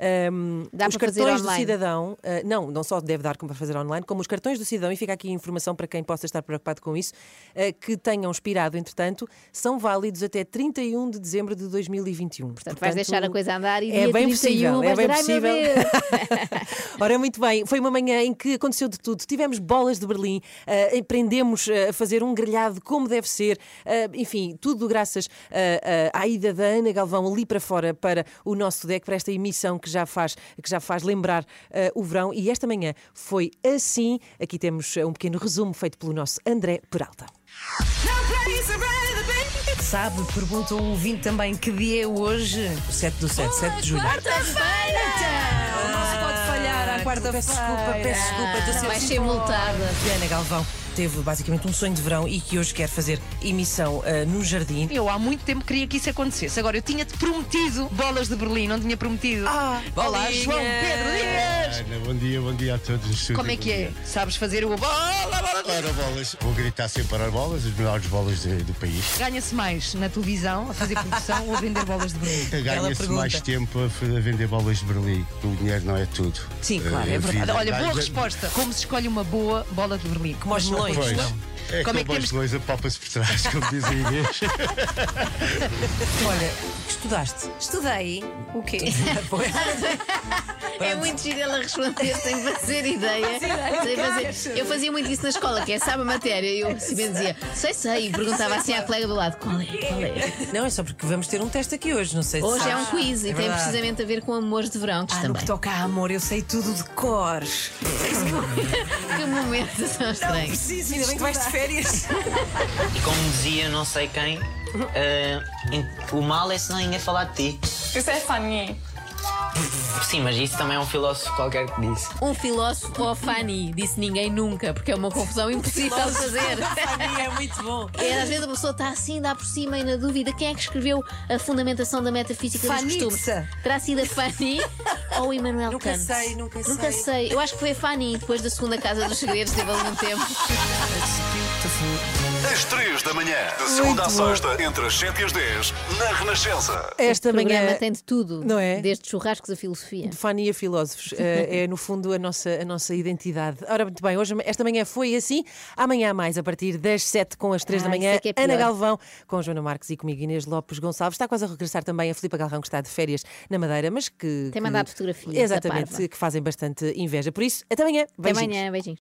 Ahm, Dá os para fazer cartões do cidadão, ah, não, não só deve dar como para fazer online, como os cartões do cidadão, e fica aqui a informação para quem possa estar preocupado com isso, ah, que tenham expirado, entretanto, são válidos até 31 de dezembro de 2021. Portanto, vais deixar a coisa andar e é dia bem 31 possível, é bem dizer, "Ai, meu possível. Deus." Ora, muito bem, foi uma manhã em que aconteceu de tudo. Tivemos bolas de Berlim, eh, aprendemos eh, a fazer um grelhado como deve ser, enfim, tudo graças à ida da Ana Galvão ali para fora para o nosso deck, para esta emissão que já faz, que já faz lembrar eh, o verão. E esta manhã foi assim. Aqui temos eh, um pequeno resumo feito pelo nosso André Peralta. Sabe, pergunta um ouvinte também que dia é hoje. O 7 do 7, 7 de julho. Quarta-feira! Então, não se pode falhar à quarta-feira. Peço desculpa, peço desculpa. estou a ser Vai ser muito- multada. Diana Galvão teve basicamente um sonho de verão e que hoje quer fazer emissão ah, no jardim. Eu há muito tempo queria que isso acontecesse. Agora, eu tinha-te prometido bolas de Berlim, não tinha prometido. Ah, Olá, bolinhas! João Pedro Dias! Ana, bom dia, bom dia a todos. Como é que é? Sabes fazer o bola, bola Ora, bolas. Vou gritar sempre para bolas, as melhores bolas de- do país. Ganha-se mais na televisão, a fazer produção ou a vender bolas de Berlim? Ganha-se mais tempo a a vender bolas de Berlim. O dinheiro não é tudo. Sim, claro, Eh, é a verdade. vida- Olha, boa resposta. Como se escolhe uma boa bola de Berlim? Como aos melões, Pois. não? É Como é que as temos- coisas papa-se por trás, como diz a Inês. Olha, que estudaste? Estudei o quê? É muito giro ela responder sem fazer ideia. Sem fazer- Eu fazia muito isso na escola, que é sabe a matéria. E eu bem dizia, sei, sei, e perguntava assim à colega do lado: qual é? Qual é? Não, é só porque vamos ter um teste aqui hoje, não sei se Hoje é um sabes. quiz e tem verdade. precisamente a ver com amores de verão, que Ah, no também. que toca a amor, eu sei tudo de cor. Que momentos tão estranhos. preciso Ainda bem que vais de férias. E como dizia não sei quem, em- o mal é se ninguém falar de ti. Isso é funny. Sim, mas isso também é um filósofo qualquer que disse. Um filósofo ou Fanny, disse ninguém nunca, porque é uma confusão impossível de fazer. Fanny é muito bom. É, às vezes a pessoa está assim, dá por cima e na dúvida quem é que escreveu a fundamentação da metafísica dos Fanny. costumes. Terá sido a Fanny ou o Immanuel Nunca Kant? sei, nunca Nunca sei. sei. Eu acho que foi a Fanny, depois da segunda Casa dos Segredos, teve ali um tempo. Às 3 da manhã, de segunda à sexta, entre as 7 e as 10, na Renascença. Esta programa manhã. tem de tudo, Não é? desde churrascos a filosofia. Fania Filósofos eh, é, no fundo, a nossa, a nossa identidade. Ora, muito bem, hoje, esta manhã foi assim. Amanhã, mais a partir das 7 com as 3 da Ah, manhã, isso é é Ana. Galvão com Joana Marques e comigo Inês Lopes Gonçalves. Está quase a regressar também a Filipe Galrão, que está de férias na Madeira, mas que. Tem que- mandado fotografias da Exatamente, que fazem bastante inveja. Por isso, até amanhã. Até Beijinhos. amanhã, beijinhos.